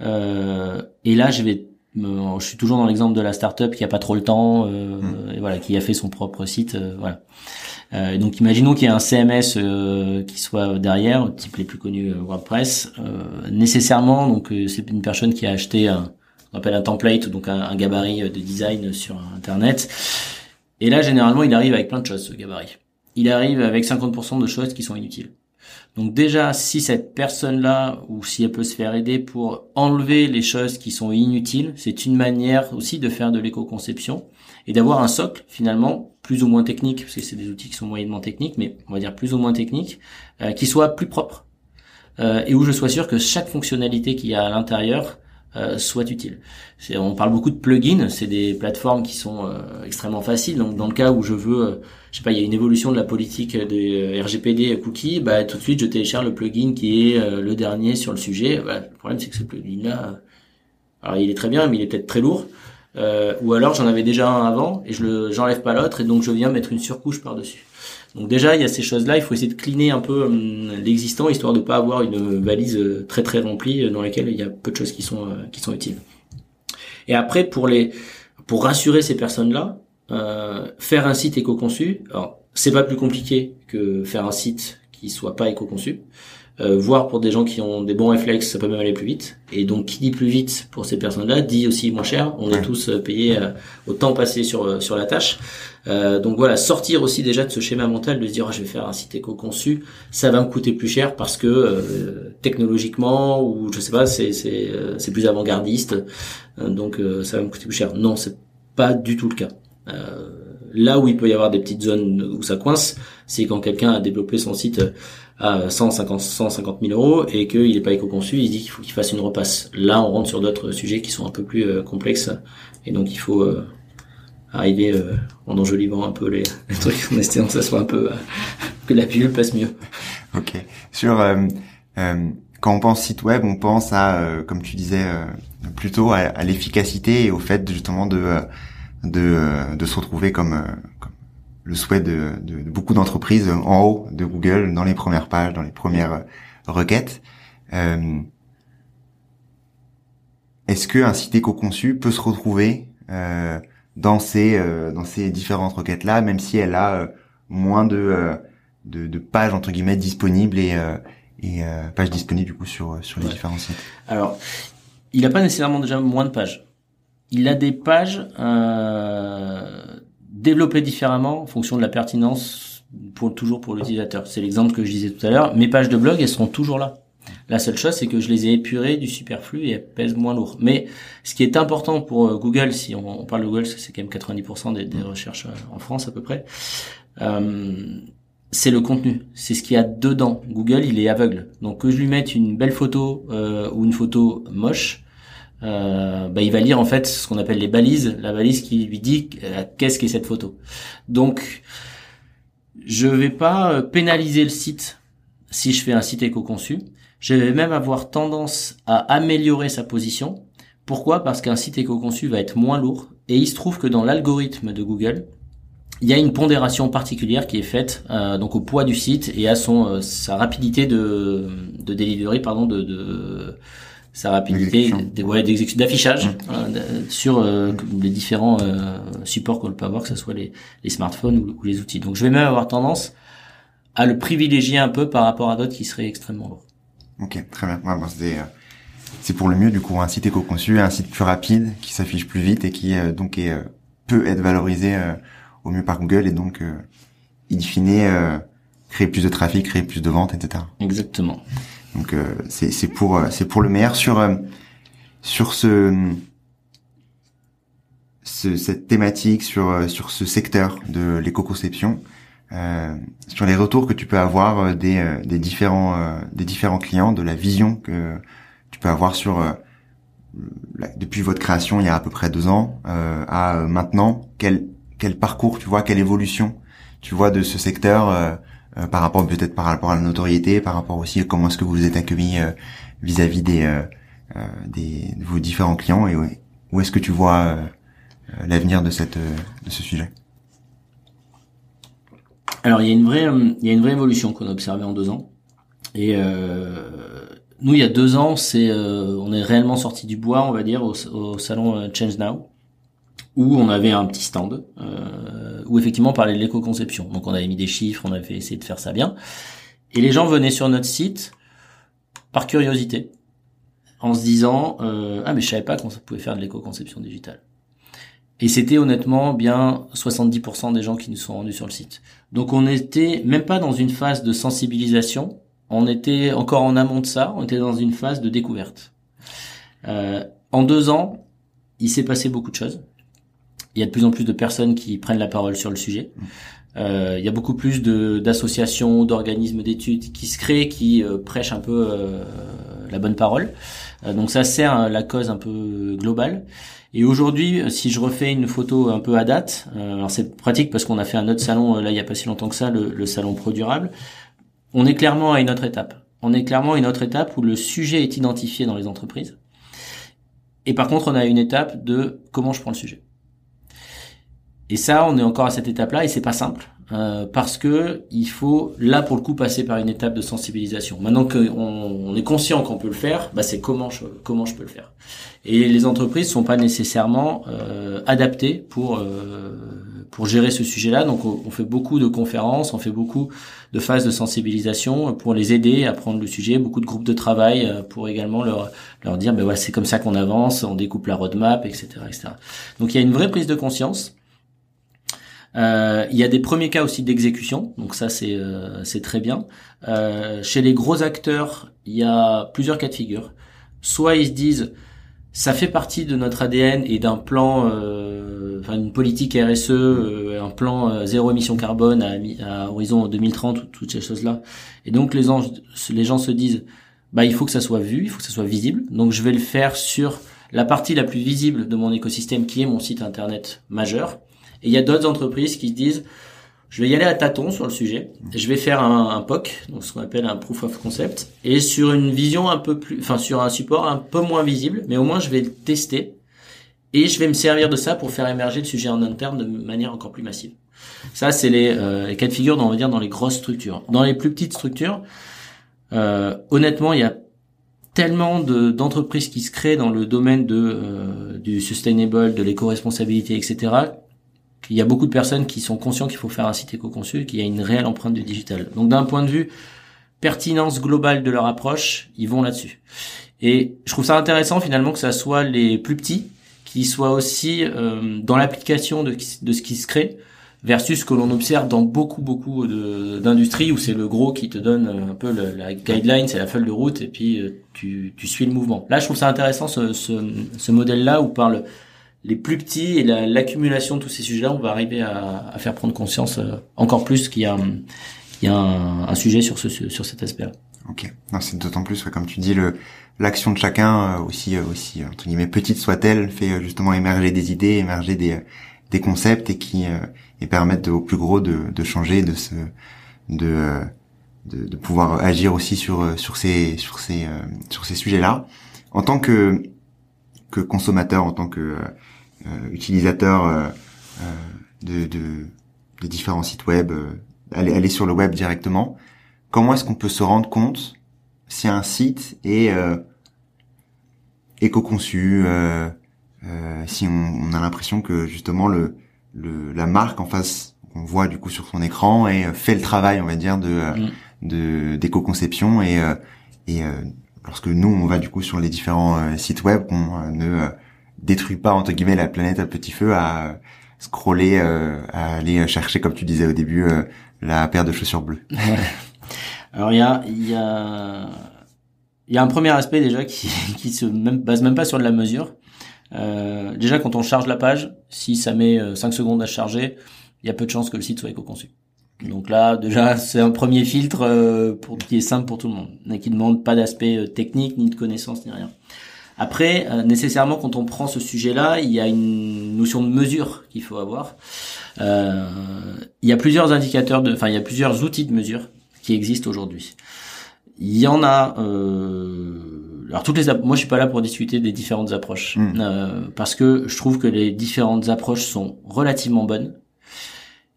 et là, je vais je suis toujours dans l'exemple de la startup qui a pas trop le temps, mmh. et voilà, qui a fait son propre site, voilà. Euh, donc imaginons qu'il y ait un CMS euh, qui soit derrière, type les plus connus euh, WordPress. nécessairement, donc c'est une personne qui a acheté un, on appelle un template, donc un, gabarit de design sur Internet. Et là, généralement, il arrive avec plein de choses, ce gabarit. Il arrive avec 50% de choses qui sont inutiles. Donc déjà, si cette personne-là, ou si elle peut se faire aider pour enlever les choses qui sont inutiles, c'est une manière aussi de faire de l'éco-conception et d'avoir un socle finalement plus ou moins technique, parce que c'est des outils qui sont moyennement techniques, mais on va dire plus ou moins techniques, euh, qui soit plus propre euh, et où je sois sûr que chaque fonctionnalité qu'il y a à l'intérieur euh, soit utile. On parle beaucoup de plugins, c'est des plateformes qui sont euh, extrêmement faciles. Donc dans le cas où je veux, euh, je sais pas, il y a une évolution de la politique des RGPD cookies, bah tout de suite je télécharge le plugin qui est le dernier sur le sujet. Bah, le problème c'est que ce plugin-là, alors il est très bien, mais il est peut-être très lourd. Euh, ou alors j'en avais déjà un avant et je le j'enlève pas l'autre et donc je viens mettre une surcouche par dessus. Donc déjà il y a ces choses là, il faut essayer de cleaner un peu hum, l'existant histoire de pas avoir une valise euh, très très remplie euh, dans laquelle il y a peu de choses qui sont qui sont utiles. Et après pour les pour rassurer ces personnes là, faire un site éco-conçu, alors c'est pas plus compliqué que faire un site qui soit pas éco-conçu. Euh, voire pour des gens qui ont des bons réflexes, ça peut même aller plus vite. Et donc, qui dit plus vite pour ces personnes-là, dit aussi moins cher. On est tous euh, payés euh, au temps passé sur sur la tâche. donc voilà, sortir aussi déjà de ce schéma mental de se dire ah, je vais faire un site éco-conçu, ça va me coûter plus cher parce que technologiquement ou je sais pas, c'est c'est c'est plus avant-gardiste, donc ça va me coûter plus cher. Non, c'est pas du tout le cas. là où il peut y avoir des petites zones où ça coince, c'est quand quelqu'un a développé son site à 150, 150 000 euros et qu'il n'est pas éco-conçu, il dit qu'il faut qu'il fasse une repasse. Là, on rentre sur d'autres sujets qui sont un peu plus euh, complexes et donc il faut euh, arriver euh, en enjolivant un peu les, *laughs* trucs en essayant que ça soit un peu que la pilule passe mieux. Ok. Sur quand on pense site web, on pense à, comme tu disais, plutôt à, l'efficacité et au fait justement de de, de se retrouver comme le souhait de, de, beaucoup d'entreprises en haut de Google, dans les premières pages, dans les premières requêtes. Euh, Est-ce qu'un site éco-conçu peut se retrouver euh, dans ces euh, dans ces différentes requêtes là, même si elle a euh, moins de, de, de pages entre guillemets disponibles et et pages disponibles du coup sur sur les différents sites? Alors, il n'a pas nécessairement déjà moins de pages. Il a des pages euh, développer différemment en fonction de la pertinence pour toujours pour l'utilisateur. C'est l'exemple que je disais tout à l'heure. Mes pages de blog, elles seront toujours là. La seule chose, c'est que je les ai épurées du superflu et elles pèsent moins lourd. Mais ce qui est important pour euh, Google, si on, parle de Google, c'est quand même 90% des, des, recherches euh, en France à peu près, euh, c'est le contenu. C'est ce qu'il y a dedans. Google, il est aveugle. Donc que je lui mette une belle photo euh, ou une photo moche, euh, bah, il va lire en fait ce qu'on appelle les balises, la balise qui lui dit euh, qu'est-ce qu'est cette photo. Donc, je vais pas euh, pénaliser le site si je fais un site éco-conçu. Je vais même avoir tendance à améliorer sa position. Pourquoi? Parce qu'un site éco-conçu va être moins lourd. Et il se trouve que dans l'algorithme de Google, il y a une pondération particulière qui est faite donc au poids du site et à son sa rapidité de de delivery pardon de, de sa rapidité d'affichage mmh. sur euh, les différents euh, supports qu'on peut avoir, que ce soit les, les smartphones ou, les outils. Donc je vais même avoir tendance à le privilégier un peu par rapport à d'autres qui seraient extrêmement lourds. Ok, très bien. Ouais, c'est, euh, c'est pour le mieux du coup un site éco-conçu, un site plus rapide qui s'affiche plus vite et qui donc est, peut être valorisé au mieux par Google et donc in fine créer plus de trafic, créer plus de ventes, etc. Exactement. Donc euh, c'est pour euh, c'est pour le meilleur sur euh, sur ce, ce, cette thématique sur sur ce secteur de l'éco-conception. Sur les retours que tu peux avoir des, des différents des différents clients, de la vision que tu peux avoir sur depuis votre création il y a à peu près deux ans à maintenant quel quel parcours tu vois quelle évolution tu vois de ce secteur euh, par rapport peut-être par rapport à la notoriété, par rapport aussi à comment est-ce que vous êtes accueilli euh, vis-à-vis des, euh, des de vos différents clients et où est-ce que tu vois l'avenir de cette de ce sujet? Alors il y a une vraie il y a une vraie évolution qu'on a observée en deux ans. Et nous il y a deux ans c'est on est réellement sorti du bois on va dire au, salon Change Now où on avait un petit stand où effectivement parlait de l'éco-conception. Donc on avait mis des chiffres, on avait essayé de faire ça bien. Et les gens venaient sur notre site par curiosité, en se disant euh, ah mais je savais pas qu'on pouvait faire de l'éco-conception digitale. Et c'était honnêtement bien 70% des gens qui nous sont rendus sur le site. Donc on était même pas dans une phase de sensibilisation, on était encore en amont de ça, on était dans une phase de découverte. Euh, en deux ans, il s'est passé beaucoup de choses il y a de plus en plus de personnes qui prennent la parole sur le sujet. Euh, il y a beaucoup plus d'associations, d'organismes d'études qui se créent, qui euh, prêchent un peu euh, la bonne parole. Euh, donc ça sert à la cause un peu globale. Et aujourd'hui, si je refais une photo un peu à date, alors c'est pratique parce qu'on a fait un autre salon là il y a pas si longtemps que ça, le, le salon Pro Durable. On est clairement à une autre étape. On est clairement à une autre étape où le sujet est identifié dans les entreprises. Et par contre, on a une étape de comment je prends le sujet. Et ça, on est encore à cette étape-là et c'est pas simple. euh, parce que il faut là pour le coup passer par une étape de sensibilisation. Maintenant qu'on on est conscient qu'on peut le faire, bah c'est comment je comment je peux le faire. Et les entreprises sont pas nécessairement euh, adaptées pour euh, pour gérer ce sujet-là. Donc on, fait beaucoup de conférences, on fait beaucoup de phases de sensibilisation pour les aider à prendre le sujet, beaucoup de groupes de travail euh, pour également leur leur dire ben voilà c'est comme ça qu'on avance, on découpe la roadmap, etc., etc. Donc il y a une vraie prise de conscience. Euh, il y a des premiers cas aussi d'exécution, donc ça c'est euh, c'est très bien. Euh, chez les gros acteurs, il y a plusieurs cas de figure. Soit ils se disent ça fait partie de notre ADN et d'un plan, euh, enfin une politique RSE, euh, un plan euh, zéro émission carbone à, à horizon 2030, toutes ces choses-là. Et donc les, gens, les gens se disent, bah il faut que ça soit vu, il faut que ça soit visible. Donc je vais le faire sur la partie la plus visible de mon écosystème qui est mon site internet majeur. Et il y a d'autres entreprises qui se disent, je vais y aller à tâtons sur le sujet. Je vais faire un, un POC, donc ce qu'on appelle un proof of concept, et sur une vision un peu plus, enfin sur un support un peu moins visible, mais au moins je vais le tester et je vais me servir de ça pour faire émerger le sujet en interne de manière encore plus massive. Ça, c'est les, euh, les cas de figure, on va dire, dans les grosses structures. Dans les plus petites structures, euh, honnêtement, il y a tellement d'entreprises qui se créent dans le domaine de euh, du sustainable, de l'éco-responsabilité, etc il y a beaucoup de personnes qui sont conscients qu'il faut faire un site éco-conçu, qu'il y a une réelle empreinte du digital. Donc d'un point de vue pertinence globale de leur approche, ils vont là-dessus. Et je trouve ça intéressant finalement que ça soit les plus petits qui soient aussi euh, dans l'application de, ce qui se crée versus ce que l'on observe dans beaucoup beaucoup d'industries où c'est le gros qui te donne un peu la guideline, c'est la feuille de route et puis euh, tu, tu suis le mouvement. Là, je trouve ça intéressant ce, ce, ce modèle-là où par le, les plus petits et l'accumulation de tous ces sujets-là, on va arriver à, faire prendre conscience euh, encore plus qu'il y a, un, sujet sur ce sur cet aspect-là. Ok, c'est d'autant plus comme tu dis l'action de chacun euh, aussi euh, aussi entre guillemets petite soit-elle fait justement émerger des idées, émerger des des concepts et qui et permettent au plus gros de, de changer, de se de, de, pouvoir agir aussi sur sur ces sur ces sur ces sujets-là. En tant que que consommateur, en tant que utilisateur euh, euh, de, de, de, différents sites web, aller, aller sur le web directement, comment est-ce qu'on peut se rendre compte si un site est éco-conçu, euh, euh, si on, on a l'impression que justement le, le, la marque en face qu'on voit du coup sur son écran et fait le travail on va dire de mm. de d'éco-conception et et lorsque nous on va du coup sur les différents sites web on ne détruit pas entre guillemets la planète à petit feu à scroller, euh, à aller chercher comme tu disais au début euh, la paire de chaussures bleues. *laughs* Alors il y a il y a il y a un premier aspect déjà qui *laughs* qui se même, base même pas sur de la mesure. Euh, déjà quand on charge la page, si ça met 5 euh, secondes à charger, il y a peu de chances que le site soit éco-conçu. Donc là, déjà, c'est un premier filtre pour qui est simple pour tout le monde, et qui demande pas d'aspect technique, ni de connaissances, ni rien. Après, euh, nécessairement, quand on prend ce sujet-là, il y a une notion de mesure qu'il faut avoir. Euh, il y a plusieurs indicateurs, de, enfin, il y a plusieurs outils de mesure qui existent aujourd'hui. Il y en a. Euh, alors toutes les, moi, je suis pas là pour discuter des différentes approches hmm. euh, parce que je trouve que les différentes approches sont relativement bonnes,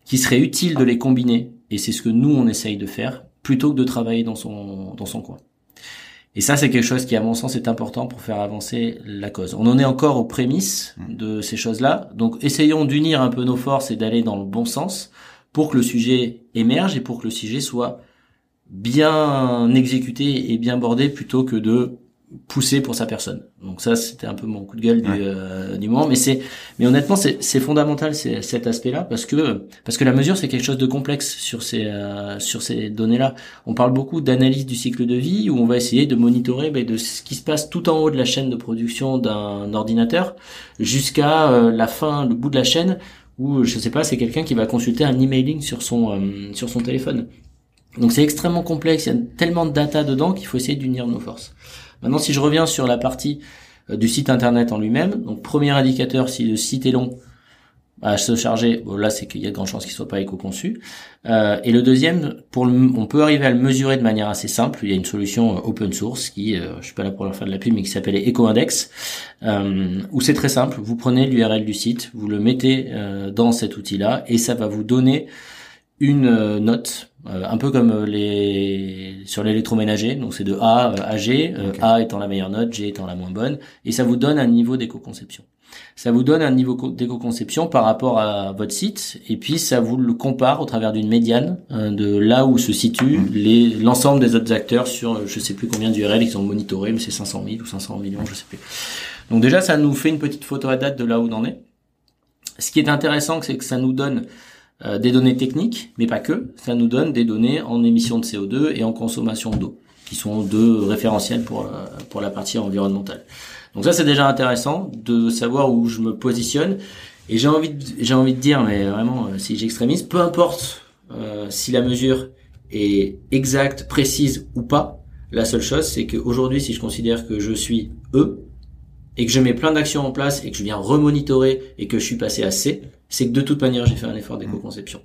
qu'il serait utile de les combiner et c'est ce que nous on essaye de faire plutôt que de travailler dans son dans son coin. Et ça, c'est quelque chose qui, à mon sens, est important pour faire avancer la cause. On en est encore aux prémices mmh. de ces choses-là. Donc, essayons d'unir un peu nos forces et d'aller dans le bon sens pour que le sujet émerge et pour que le sujet soit bien exécuté et bien bordé plutôt que de poussé pour sa personne. Donc ça, c'était un peu mon coup de gueule du, euh, du moment. Mais c'est, mais honnêtement, c'est, c'est fondamental cet aspect-là parce que parce que la mesure c'est quelque chose de complexe sur ces euh, sur ces données-là. On parle beaucoup d'analyse du cycle de vie où on va essayer de monitorer ben, de ce qui se passe tout en haut de la chaîne de production d'un ordinateur jusqu'à euh, la fin, le bout de la chaîne où je sais pas, c'est quelqu'un qui va consulter un emailing sur son sur son téléphone. Donc c'est extrêmement complexe, il y a tellement de data dedans qu'il faut essayer d'unir nos forces. Maintenant, si je reviens sur la partie euh, du site internet en lui-même, donc premier indicateur, si le site est long à se charger, bon, là c'est qu'il y a de grandes chances qu'il soit pas éco-conçu. Euh, et le deuxième, on peut arriver à le mesurer de manière assez simple. Il y a une solution euh, open source qui, euh, je suis pas là pour leur faire de la pub, mais qui s'appelle EcoIndex, où c'est très simple. Vous prenez l'URL du site, vous le mettez dans cet outil-là, et ça va vous donner une note, un peu comme les sur l'électroménager. Donc c'est de A à G, A étant la meilleure note, G étant la moins bonne, et ça vous donne un niveau d'éco-conception. Ça vous donne un niveau d'éco-conception par rapport à votre site, et puis ça vous le compare au travers d'une médiane de là où se situent les l'ensemble des autres acteurs sur je sais plus combien d'URL ils ont monitoré, mais c'est 500 000 ou 500 millions, je sais plus. Donc déjà ça nous fait une petite photo à date de là où on en est. Ce qui est intéressant, c'est que ça nous donne euh, des données techniques, mais pas que. Ça nous donne des données en émissions de CO2 et en consommation d'eau, qui sont deux référentiels pour euh, pour la partie environnementale. Donc ça, c'est déjà intéressant de savoir où je me positionne. Et j'ai envie j'ai envie de dire, mais vraiment, euh, si j'extrémise, peu importe si la mesure est exacte, précise ou pas. La seule chose, c'est qu'aujourd'hui, si je considère que je suis E, et que je mets plein d'actions en place et que je viens remonitorer et que je suis passé à C, c'est que de toute manière j'ai fait un effort d'éco-conception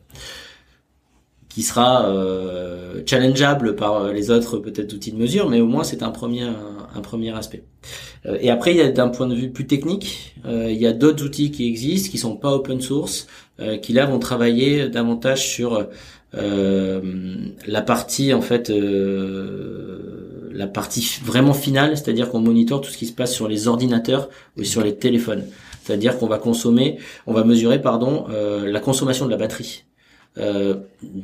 qui sera euh, challengeable par les autres peut-être outils de mesure, mais au moins c'est un premier un, premier aspect. Euh, et après, il y a d'un point de vue plus technique, euh, il y a d'autres outils qui existent, qui sont pas open source, euh, qui là vont travailler davantage sur la partie en fait la partie vraiment finale, c'est-à-dire qu'on monitore tout ce qui se passe sur les ordinateurs ou sur les téléphones. C'est-à-dire qu'on va consommer, on va mesurer pardon euh, la consommation de la batterie. Euh,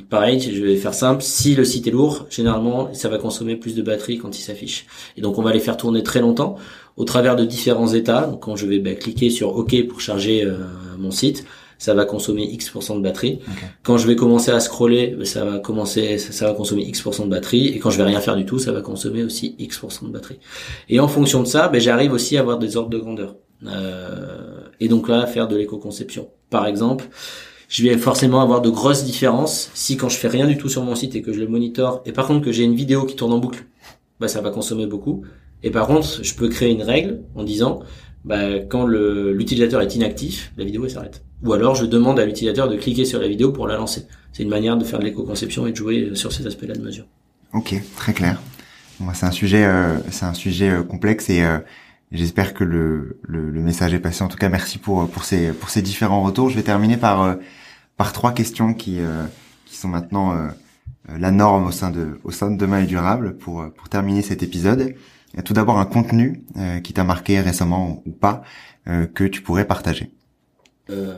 pareil, je vais faire simple. Si le site est lourd, généralement, ça va consommer plus de batterie quand il s'affiche. Et donc, on va les faire tourner très longtemps au travers de différents états. Donc, quand je vais bah, cliquer sur OK pour charger euh, mon site, ça va consommer X% de batterie. Quand je vais commencer à scroller, ça va commencer, ça, va consommer X% de batterie. Et quand je vais rien faire du tout, ça va consommer aussi X% de batterie. Et en fonction de ça, ben, j'arrive aussi à avoir des ordres de grandeur. Euh, et donc là, faire de l'éco-conception. Par exemple, je vais forcément avoir de grosses différences si quand je fais rien du tout sur mon site et que je le monitore, et par contre que j'ai une vidéo qui tourne en boucle, bah ça va consommer beaucoup. Et par contre, je peux créer une règle en disant, bah, quand l'utilisateur est inactif, la vidéo s'arrête. Ou alors je demande à l'utilisateur de cliquer sur la vidéo pour la lancer. C'est une manière de faire de l'éco-conception et de jouer sur ces aspects-là de mesure. Ok, très clair. Bon, c'est un sujet, euh, c'est un sujet euh, complexe et euh, j'espère que le, le, le, message est passé. En tout cas, merci pour pour ces pour ces différents retours. Je vais terminer par par trois questions qui qui sont maintenant la norme au sein de au sein de Demain et durable pour pour terminer cet épisode. Tout d'abord un contenu qui t'a marqué récemment ou pas que tu pourrais partager. Euh,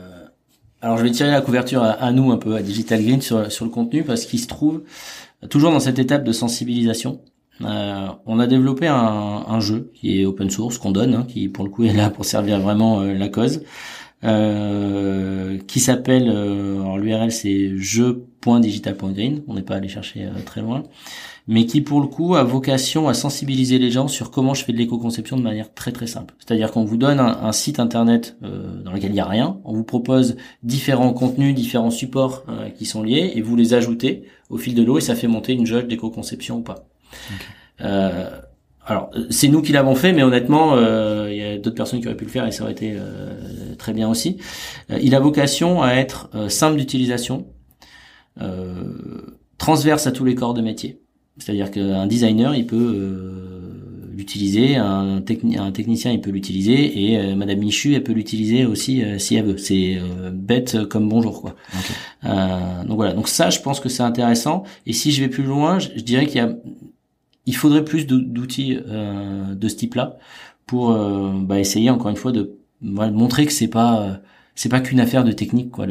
alors je vais tirer la couverture à, nous un peu à Digital Green sur, sur le contenu parce qu'il se trouve toujours dans cette étape de sensibilisation. Euh, on a développé un, un, jeu qui est open source qu'on donne, hein, qui pour le coup *laughs* est là pour servir vraiment euh, la cause, euh, qui s'appelle, euh, l'URL c'est jeu.digital.green, on n'est pas allé chercher très loin, mais qui pour le coup a vocation à sensibiliser les gens sur comment je fais de l'éco-conception de manière très très simple. C'est-à-dire qu'on vous donne un, site internet dans lequel il n'y a rien, on vous propose différents contenus, différents supports qui sont liés, et vous les ajoutez au fil de l'eau et ça fait monter une jauge d'éco-conception ou pas. Euh, alors c'est nous qui l'avons fait, mais honnêtement, il y a d'autres personnes qui auraient pu le faire et ça aurait été très bien aussi. il a vocation à être simple d'utilisation, transverse à tous les corps de métier. C'est-à-dire qu'un designer, il peut euh, l'utiliser, un, un, technicien, il peut l'utiliser, et euh, Madame Michu, elle peut l'utiliser aussi euh, si elle veut. C'est bête comme bonjour, quoi. donc voilà. Donc ça, je pense que c'est intéressant. Et si je vais plus loin, je, dirais qu'il y a, il faudrait plus d'outils de ce type-là pour bah, essayer encore une fois de montrer que c'est pas c'est pas qu'une affaire de technique, quoi.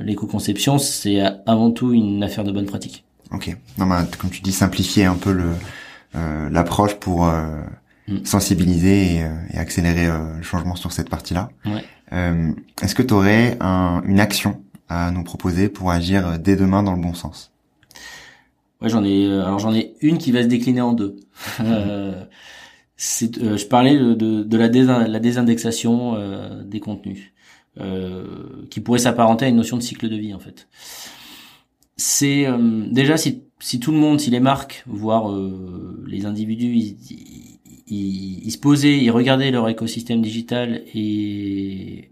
L'éco-conception, c'est avant tout une affaire de bonne pratique. Ok. Non, bah, comme tu dis, simplifier un peu le euh, l'approche pour euh, mm. sensibiliser et, euh, et accélérer le changement sur cette partie-là. Ouais. Est-ce que tu aurais un, une action à nous proposer pour agir dès demain dans le bon sens? Ouais, j'en ai. alors j'en ai une qui va se décliner en deux. *laughs* c'est, je parlais de, de, la, la, désindexation des contenus, qui pourrait s'apparenter à une notion de cycle de vie en fait c'est euh, déjà si, si tout le monde, si les marques, voire euh, les individus, ils, ils, se posaient, ils regardaient leur écosystème digital et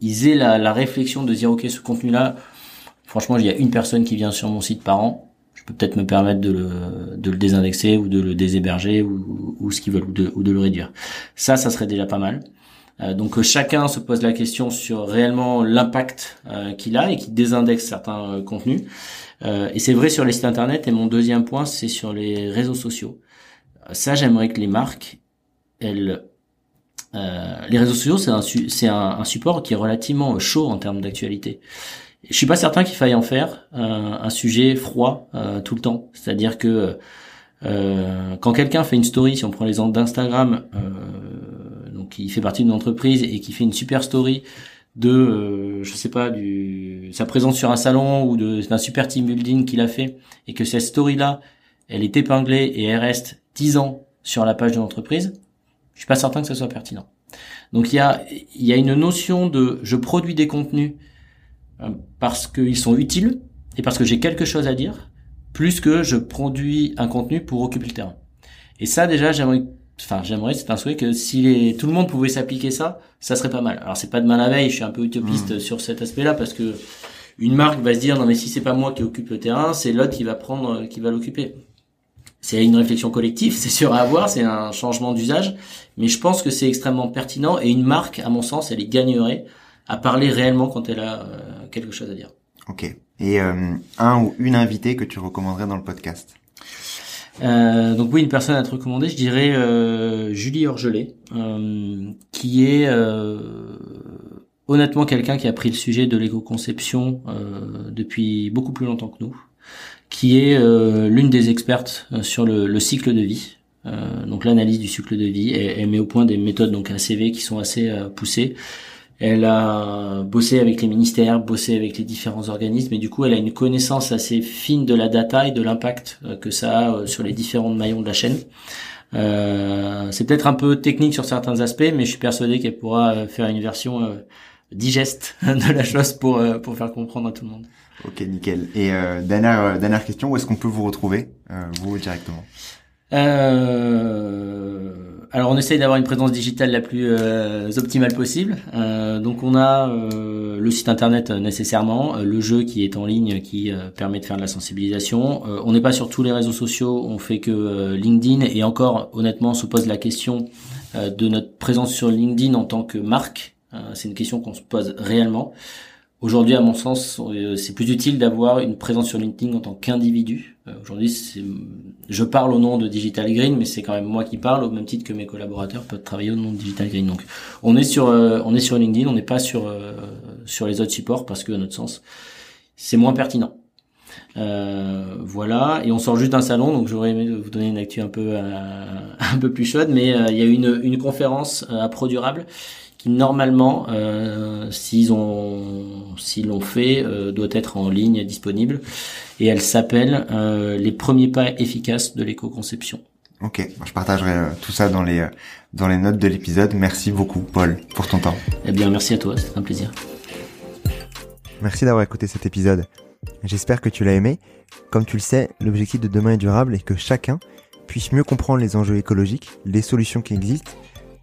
ils aient la, la réflexion de dire ok ce contenu-là, franchement il y a une personne qui vient sur mon site par an, peut-être me permettre de le, de le désindexer ou de le déshéberger ou, ou ce qu'ils veulent ou de, ou de le réduire. Ça, ça serait déjà pas mal. donc que chacun se pose la question sur réellement l'impact qu'il a et qui désindexe certains contenus. et c'est vrai sur les sites internet. Et mon deuxième point, c'est sur les réseaux sociaux. Ça, j'aimerais que les marques, elles les réseaux sociaux, c'est un, c'est un, support qui est relativement chaud en termes d'actualité. Je suis pas certain qu'il faille en faire un sujet froid tout le temps. C'est-à-dire que euh, quand quelqu'un fait une story, si on prend l'exemple d'Instagram, euh, donc qui fait partie d'une entreprise et qui fait une super story de, euh, je sais pas, du sa présence sur un salon ou d'un super team building qu'il a fait, et que cette story-là, elle est épinglée et elle reste 10 ans sur la page de l'entreprise, je suis pas certain que ça soit pertinent. Donc il y a, il y a une notion de je produis des contenus euh, parce qu'ils sont utiles et parce que j'ai quelque chose à dire, plus que je produis un contenu pour occuper le terrain. Et ça, déjà, j'aimerais, enfin, j'aimerais, c'est un souhait que si tout le monde pouvait s'appliquer ça, ça serait pas mal. Alors, c'est pas de mal la veille, je suis un peu utopiste mmh. sur cet aspect-là parce que une marque va se dire, non, mais si c'est pas moi qui occupe le terrain, c'est l'autre qui va prendre, qui va l'occuper. C'est une réflexion collective, *laughs* c'est sûr à avoir, c'est un changement d'usage, mais je pense que c'est extrêmement pertinent et une marque, à mon sens, elle y gagnerait à parler réellement quand elle a euh, quelque chose à dire. Ok et euh, un ou une invitée que tu recommanderais dans le podcast? Euh, donc oui, une personne à te recommander, je dirais euh, Julie Orgelet, euh, qui est euh, honnêtement quelqu'un qui a pris le sujet de l'éco-conception depuis beaucoup plus longtemps que nous, qui est l'une des expertes sur le, le, cycle de vie, donc l'analyse du cycle de vie. Elle, elle, met au point des méthodes donc ACV qui sont assez poussées. Elle a bossé avec les ministères, bossé avec les différents organismes, et du coup, elle a une connaissance assez fine de la data et de l'impact euh, que ça a euh, sur les différents maillons de la chaîne. Euh, c'est peut-être un peu technique sur certains aspects, mais je suis persuadé qu'elle pourra faire une version digeste *laughs* de la chose pour pour faire comprendre à tout le monde. Ok, nickel. Et dernière dernière question, où est-ce qu'on peut vous retrouver, vous directement? Alors on essaye d'avoir une présence digitale la plus euh, optimale possible. Euh, donc on a euh, le site internet nécessairement, le jeu qui est en ligne qui permet de faire de la sensibilisation. on n'est pas sur tous les réseaux sociaux, on fait que LinkedIn et encore honnêtement on se pose la question de notre présence sur LinkedIn en tant que marque. C'est une question qu'on se pose réellement. Aujourd'hui, à mon sens, c'est plus utile d'avoir une présence sur LinkedIn en tant qu'individu aujourd'hui, je parle au nom de Digital Green, mais c'est quand même moi qui parle au même titre que mes collaborateurs peuvent travailler au nom de Digital Green. Donc, on est sur, euh, on est sur LinkedIn, on n'est pas sur euh, sur les autres supports parce que, à notre sens, c'est moins pertinent. voilà, et on sort juste d'un salon, donc j'aurais aimé vous donner une actu un peu *laughs* un peu plus chaude, mais il y a une une conférence à Pro Durable qui normalement, s'ils ont s'ils l'ont fait, doit être en ligne disponible et elle s'appelle euh, Les premiers pas efficaces de l'éco-conception. Ok, je partagerai euh, tout ça dans les euh, dans les notes de l'épisode. Merci beaucoup, Paul, pour ton temps. Eh bien, merci à toi, c'est un plaisir. Merci d'avoir écouté cet épisode. J'espère que tu l'as aimé. Comme tu le sais, l'objectif de demain est durable et que chacun puisse mieux comprendre les enjeux écologiques, les solutions qui existent,